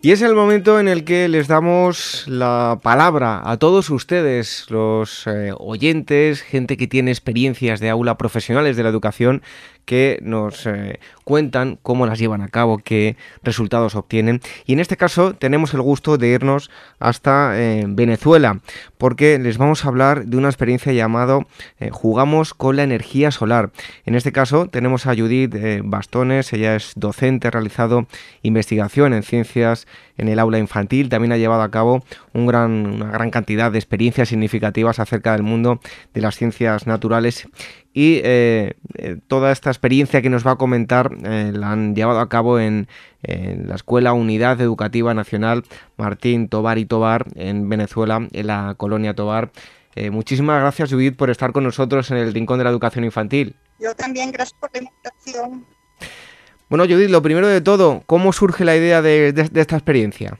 Y es el momento en el que les damos la palabra a todos ustedes, los eh, oyentes, gente que tiene experiencias de aula profesionales de la educación, que nos eh, cuentan cómo las llevan a cabo, qué resultados obtienen. Y en este caso tenemos el gusto de irnos hasta eh, Venezuela, porque les vamos a hablar de una experiencia llamado eh, Jugamos con la energía solar. En este caso tenemos a Judith Bastones, ella es docente, ha realizado investigación en ciencias en el aula infantil, también ha llevado a cabo una gran cantidad de experiencias significativas acerca del mundo de las ciencias naturales y eh, eh, toda esta experiencia que nos va a comentar eh, la han llevado a cabo en, la Escuela Unidad Educativa Nacional Martín Tobar y Tobar en Venezuela, en la colonia Tobar. muchísimas gracias Judith por estar con nosotros en el Rincón de la Educación Infantil. Yo también, gracias por la invitación. Bueno, Judith, lo primero de todo, ¿cómo surge la idea de esta experiencia?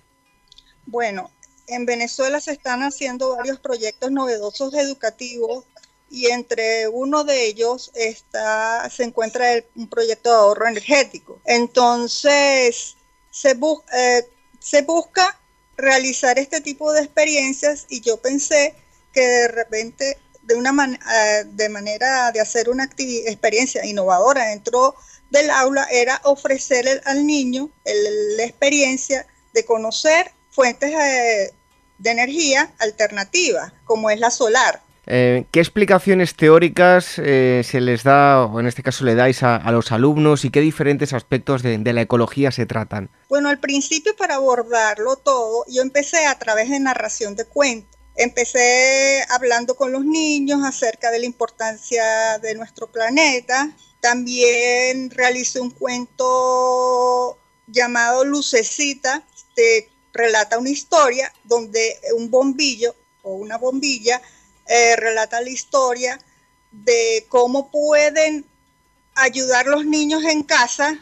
Bueno, en Venezuela se están haciendo varios proyectos novedosos educativos y entre uno de ellos está, se encuentra un proyecto de ahorro energético. Entonces, se, eh, se busca realizar este tipo de experiencias y yo pensé que de repente de una eh, de manera de hacer una experiencia innovadora dentro del aula era ofrecer al niño la experiencia de conocer fuentes eh, de energía alternativas, como es la solar. Eh, ¿Qué explicaciones teóricas eh, se les da, o en este caso le dais a, los alumnos, y qué diferentes aspectos de, la ecología se tratan? Bueno, al principio para abordarlo todo, yo empecé a través de narración de cuentos. Empecé hablando con los niños acerca de la importancia de nuestro planeta. También realicé un cuento llamado Lucecita, que relata una historia donde un bombillo o una bombilla eh, relata la historia de cómo pueden ayudar los niños en casa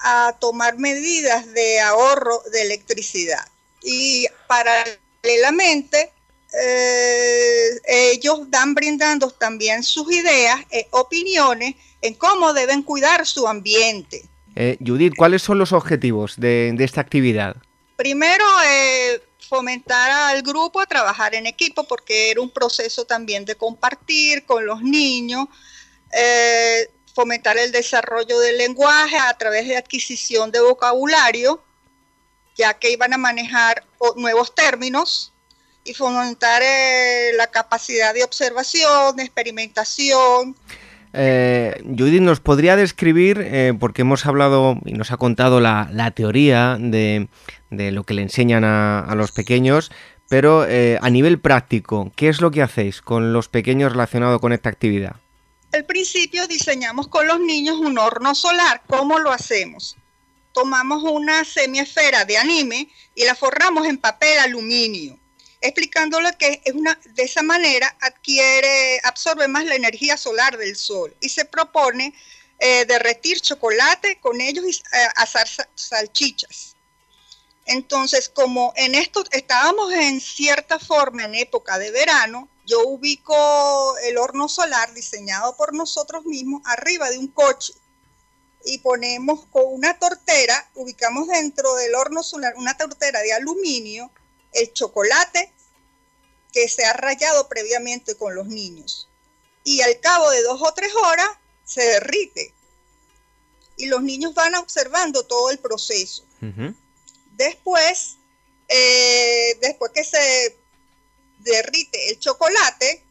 a tomar medidas de ahorro de electricidad. Y paralelamente, eh, ellos dan brindando también sus ideas, e opiniones en cómo deben cuidar su ambiente. Eh, Judith, ¿cuáles son los objetivos de, esta actividad? Primero, eh, fomentar al grupo a trabajar en equipo porque era un proceso también de compartir con los niños, eh, fomentar el desarrollo del lenguaje a través de adquisición de vocabulario, ya que iban a manejar nuevos términos y fomentar eh, la capacidad de observación, de experimentación. Eh, Judith, ¿nos podría describir, porque hemos hablado y nos ha contado la, teoría de, lo que le enseñan a, los pequeños, pero eh, a nivel práctico, ¿qué es lo que hacéis con los pequeños relacionado con esta actividad? Al principio diseñamos con los niños un horno solar. ¿Cómo lo hacemos? Tomamos una semiesfera de anime y la forramos en papel aluminio explicándole que es una, de esa manera adquiere, absorbe más la energía solar del sol y se propone eh, derretir chocolate con ellos y eh, asar salchichas. Entonces, como en esto estábamos en cierta forma en época de verano, yo ubico el horno solar diseñado por nosotros mismos arriba de un coche y ponemos con una tortera, ubicamos dentro del horno solar una tortera de aluminio el chocolate que se ha rayado previamente con los niños. Y al cabo de dos o tres horas se derrite. Y los niños van observando todo el proceso. Después, eh, después que se derrite el chocolate,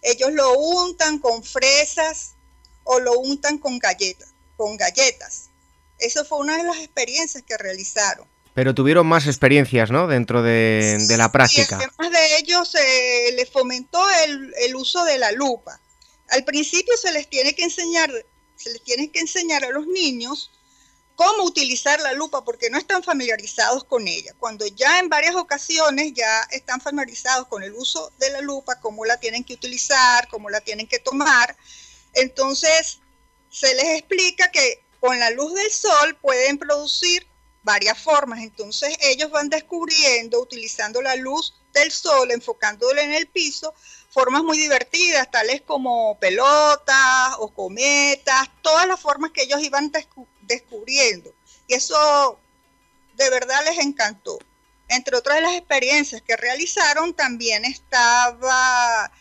ellos lo untan con fresas o lo untan con galletas, con galletas. Eso fue una de las experiencias que realizaron. Pero tuvieron más experiencias, ¿no? Dentro de, la práctica. Sí, además de ellos se les fomentó el, uso de la lupa. Al principio se les tiene que enseñar, se les tiene que enseñar a los niños cómo utilizar la lupa porque no están familiarizados con ella. Cuando ya en varias ocasiones ya están familiarizados con el uso de la lupa, cómo la tienen que utilizar, cómo la tienen que tomar, entonces se les explica que con la luz del sol pueden producir varias formas. Entonces ellos van descubriendo, utilizando la luz del sol, enfocándola en el piso, formas muy divertidas, tales como pelotas o cometas, todas las formas que ellos iban descubriendo. Y eso de verdad les encantó. Entre otras de las experiencias que realizaron, también estaba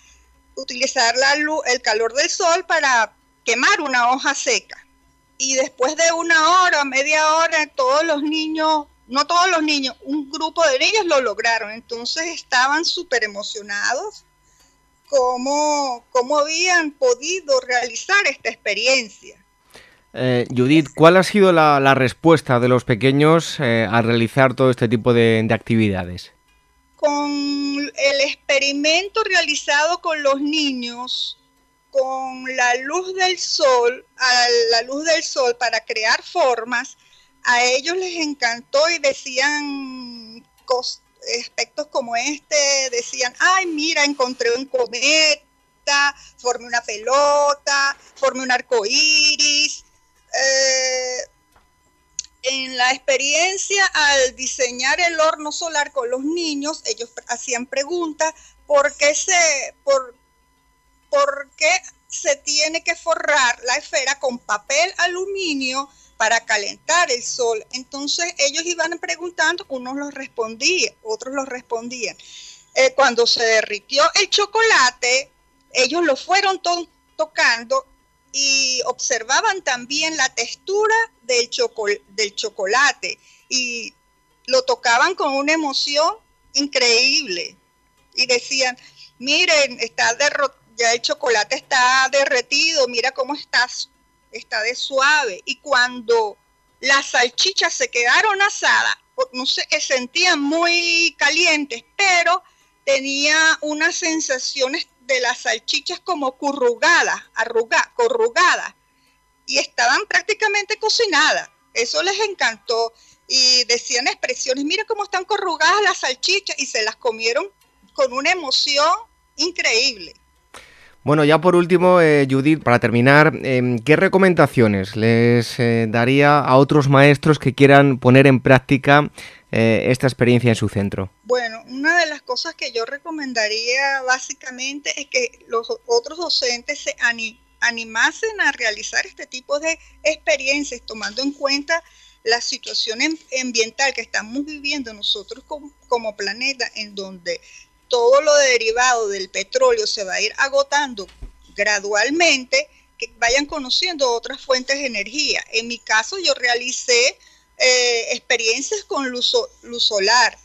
utilizar la luz, el calor del sol para quemar una hoja seca y después de una hora, media hora, todos los niños, no todos los niños, un grupo de niños lo lograron. Entonces estaban súper emocionados cómo, cómo habían podido realizar esta experiencia. Eh, Judith, ¿cuál ha sido la, respuesta de los pequeños eh, al realizar todo este tipo de, de actividades? Con el experimento realizado con los niños, con la luz del sol, a la luz del sol para crear formas, a ellos les encantó y decían aspectos como este, decían, ay, mira, encontré un cometa, formé una pelota, formé un arco iris. Eh, en la experiencia al diseñar el horno solar con los niños, ellos hacían preguntas, ¿por qué se, por, por qué se tiene que forrar la esfera con papel aluminio para calentar el sol. Entonces ellos iban preguntando, unos los respondían, otros los respondían. Eh, cuando se derritió el chocolate, ellos lo fueron tocando y observaban también la textura del, del chocolate y lo tocaban con una emoción increíble. Y decían, miren, está ya el chocolate está derretido, mira cómo está, está de suave. Y cuando las salchichas se quedaron asadas, no sé, se sentían muy calientes, pero tenía unas sensaciones de las salchichas como corrugadas, arrugadas, corrugadas, y estaban prácticamente cocinadas. Eso les encantó. Y decían expresiones, mira cómo están corrugadas las salchichas, y se las comieron con una emoción increíble. Bueno, ya por último, eh, Judith, para terminar, em, ¿qué recomendaciones les eh, daría a otros maestros que quieran poner en práctica eh, esta experiencia en su centro? Bueno, una de las cosas que yo recomendaría básicamente es que los otros docentes se animasen a realizar este tipo de experiencias, tomando en cuenta la situación ambiental que estamos viviendo nosotros como, planeta, en donde todo lo derivado del petróleo se va a ir agotando gradualmente, que vayan conociendo otras fuentes de energía. En mi caso, yo realicé eh, experiencias con luz, solar,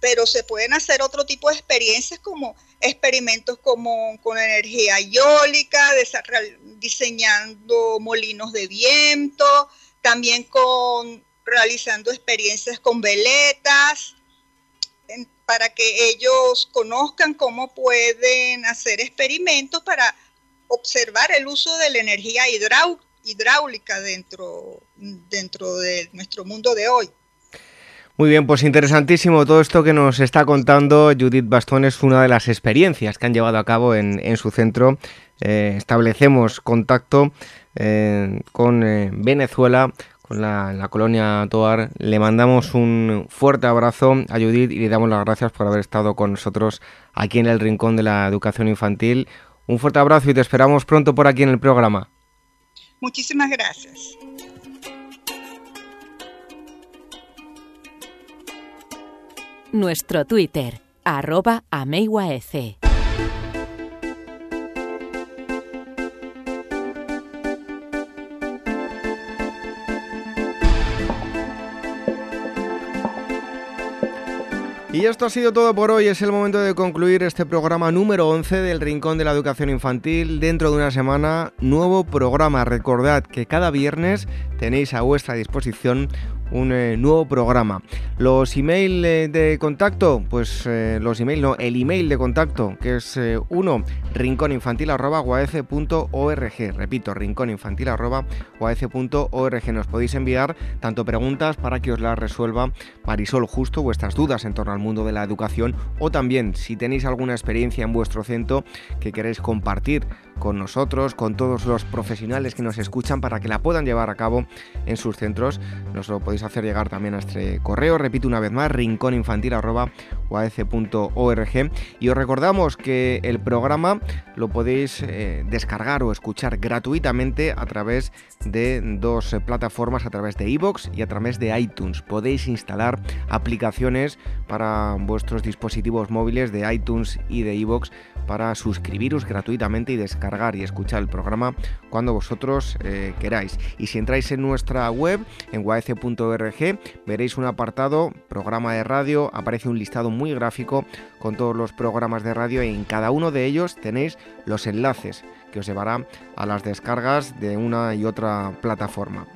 pero se pueden hacer otro tipo de experiencias como experimentos como con energía eólica, diseñando molinos de viento, también con realizando experiencias con veletas, para que ellos conozcan cómo pueden hacer experimentos para observar el uso de la energía hidráulica dentro, dentro de nuestro mundo de hoy. Muy bien, pues interesantísimo todo esto que nos está contando Judith Bastón es una de las experiencias que han llevado a cabo en, su centro. Eh, establecemos contacto eh, con eh, Venezuela, con la, colonia Toar. Le mandamos un fuerte abrazo a Judith y le damos las gracias por haber estado con nosotros aquí en el Rincón de la Educación Infantil. Un fuerte abrazo y te esperamos pronto por aquí en el programa. Muchísimas gracias. Nuestro Twitter, arroba Y esto ha sido todo por hoy. Es el momento de concluir este programa número 11 del Rincón de la Educación Infantil. Dentro de una semana, nuevo programa. Recordad que cada viernes tenéis a vuestra disposición un eh, nuevo programa. Los email eh, de contacto, pues eh, los email no, el email de contacto, que es uno, rincóninfantil.org. Repito, rincóninfantil.org. Nos podéis enviar tanto preguntas para que os las resuelva Marisol Justo, vuestras dudas en torno al mundo de la educación, o también si tenéis alguna experiencia en vuestro centro que queréis compartir con nosotros, con todos los profesionales que nos escuchan para que la puedan llevar a cabo en sus centros. Nos lo podéis hacer llegar también a este correo, repito una vez más, rincóninfantil.org y os recordamos que el programa lo podéis eh, descargar o escuchar gratuitamente a través de dos plataformas, a través de iVoox y a través de iTunes. Podéis instalar aplicaciones para vuestros dispositivos móviles de iTunes y de iVoox para suscribiros gratuitamente y descargar y escuchar el programa cuando vosotros eh, queráis. Y si entráis en nuestra web, en guaece.org, veréis un apartado, programa de radio, aparece un listado muy gráfico con todos los programas de radio y en cada uno de ellos tenéis los enlaces que os llevará a las descargas de una y otra plataforma.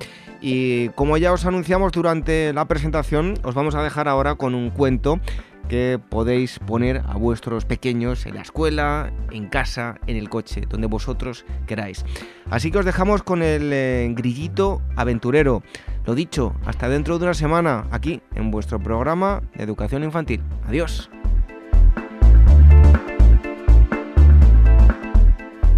Y como ya os anunciamos durante la presentación, os vamos a dejar ahora con un cuento que podéis poner a vuestros pequeños en la escuela, en casa, en el coche, donde vosotros queráis. Así que os dejamos con el eh, grillito aventurero. Lo dicho, hasta dentro de una semana aquí en vuestro programa de educación infantil. Adiós.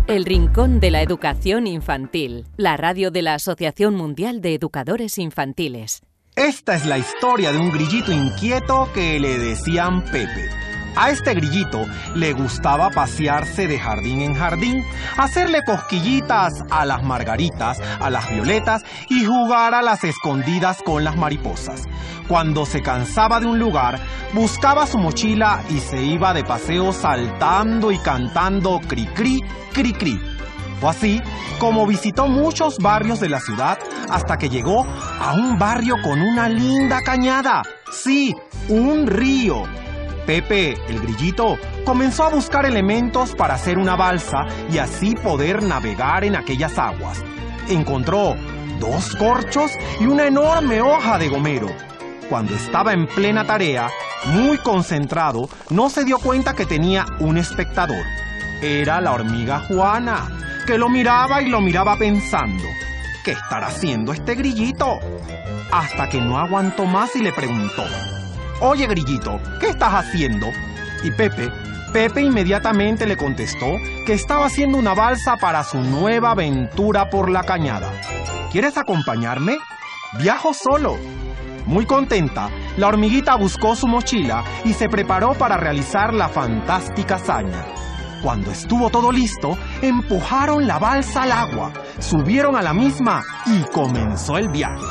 El Rincón de la Educación Infantil, la radio de la Asociación Mundial de Educadores Infantiles. Esta es la historia de un grillito inquieto que le decían Pepe. A este grillito le gustaba pasearse de jardín en jardín, hacerle cosquillitas a las margaritas, a las violetas y jugar a las escondidas con las mariposas. Cuando se cansaba de un lugar, buscaba su mochila y se iba de paseo saltando y cantando cri cri, cri cri. Así como visitó muchos barrios de la ciudad hasta que llegó a un barrio con una linda cañada. Sí, un río. Pepe, el grillito, comenzó a buscar elementos para hacer una balsa y así poder navegar en aquellas aguas. Encontró dos corchos y una enorme hoja de gomero. Cuando estaba en plena tarea, muy concentrado, no se dio cuenta que tenía un espectador. Era la hormiga Juana que lo miraba y lo miraba pensando, ¿qué estará haciendo este grillito? Hasta que no aguantó más y le preguntó, Oye grillito, ¿qué estás haciendo? Y Pepe, Pepe inmediatamente le contestó que estaba haciendo una balsa para su nueva aventura por la cañada. ¿Quieres acompañarme? Viajo solo. Muy contenta, la hormiguita buscó su mochila y se preparó para realizar la fantástica hazaña. Cuando estuvo todo listo, empujaron la balsa al agua, subieron a la misma y comenzó el viaje.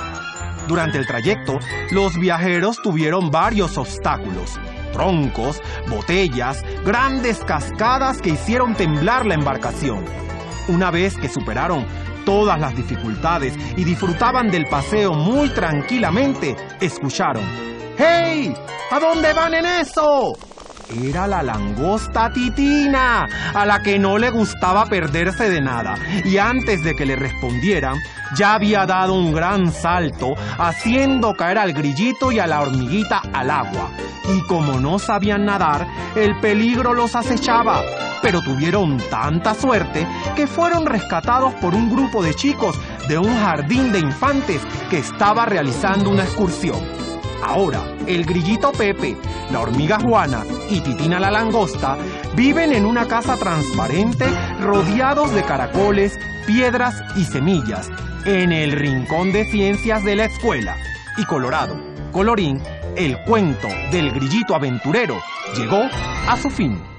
Durante el trayecto, los viajeros tuvieron varios obstáculos, troncos, botellas, grandes cascadas que hicieron temblar la embarcación. Una vez que superaron todas las dificultades y disfrutaban del paseo muy tranquilamente, escucharon, ¡Hey! ¿A dónde van en eso? Era la langosta titina, a la que no le gustaba perderse de nada, y antes de que le respondieran, ya había dado un gran salto, haciendo caer al grillito y a la hormiguita al agua. Y como no sabían nadar, el peligro los acechaba, pero tuvieron tanta suerte que fueron rescatados por un grupo de chicos de un jardín de infantes que estaba realizando una excursión. Ahora, el grillito Pepe, la hormiga Juana y Titina la langosta viven en una casa transparente rodeados de caracoles, piedras y semillas en el rincón de ciencias de la escuela. Y Colorado, colorín, el cuento del grillito aventurero llegó a su fin.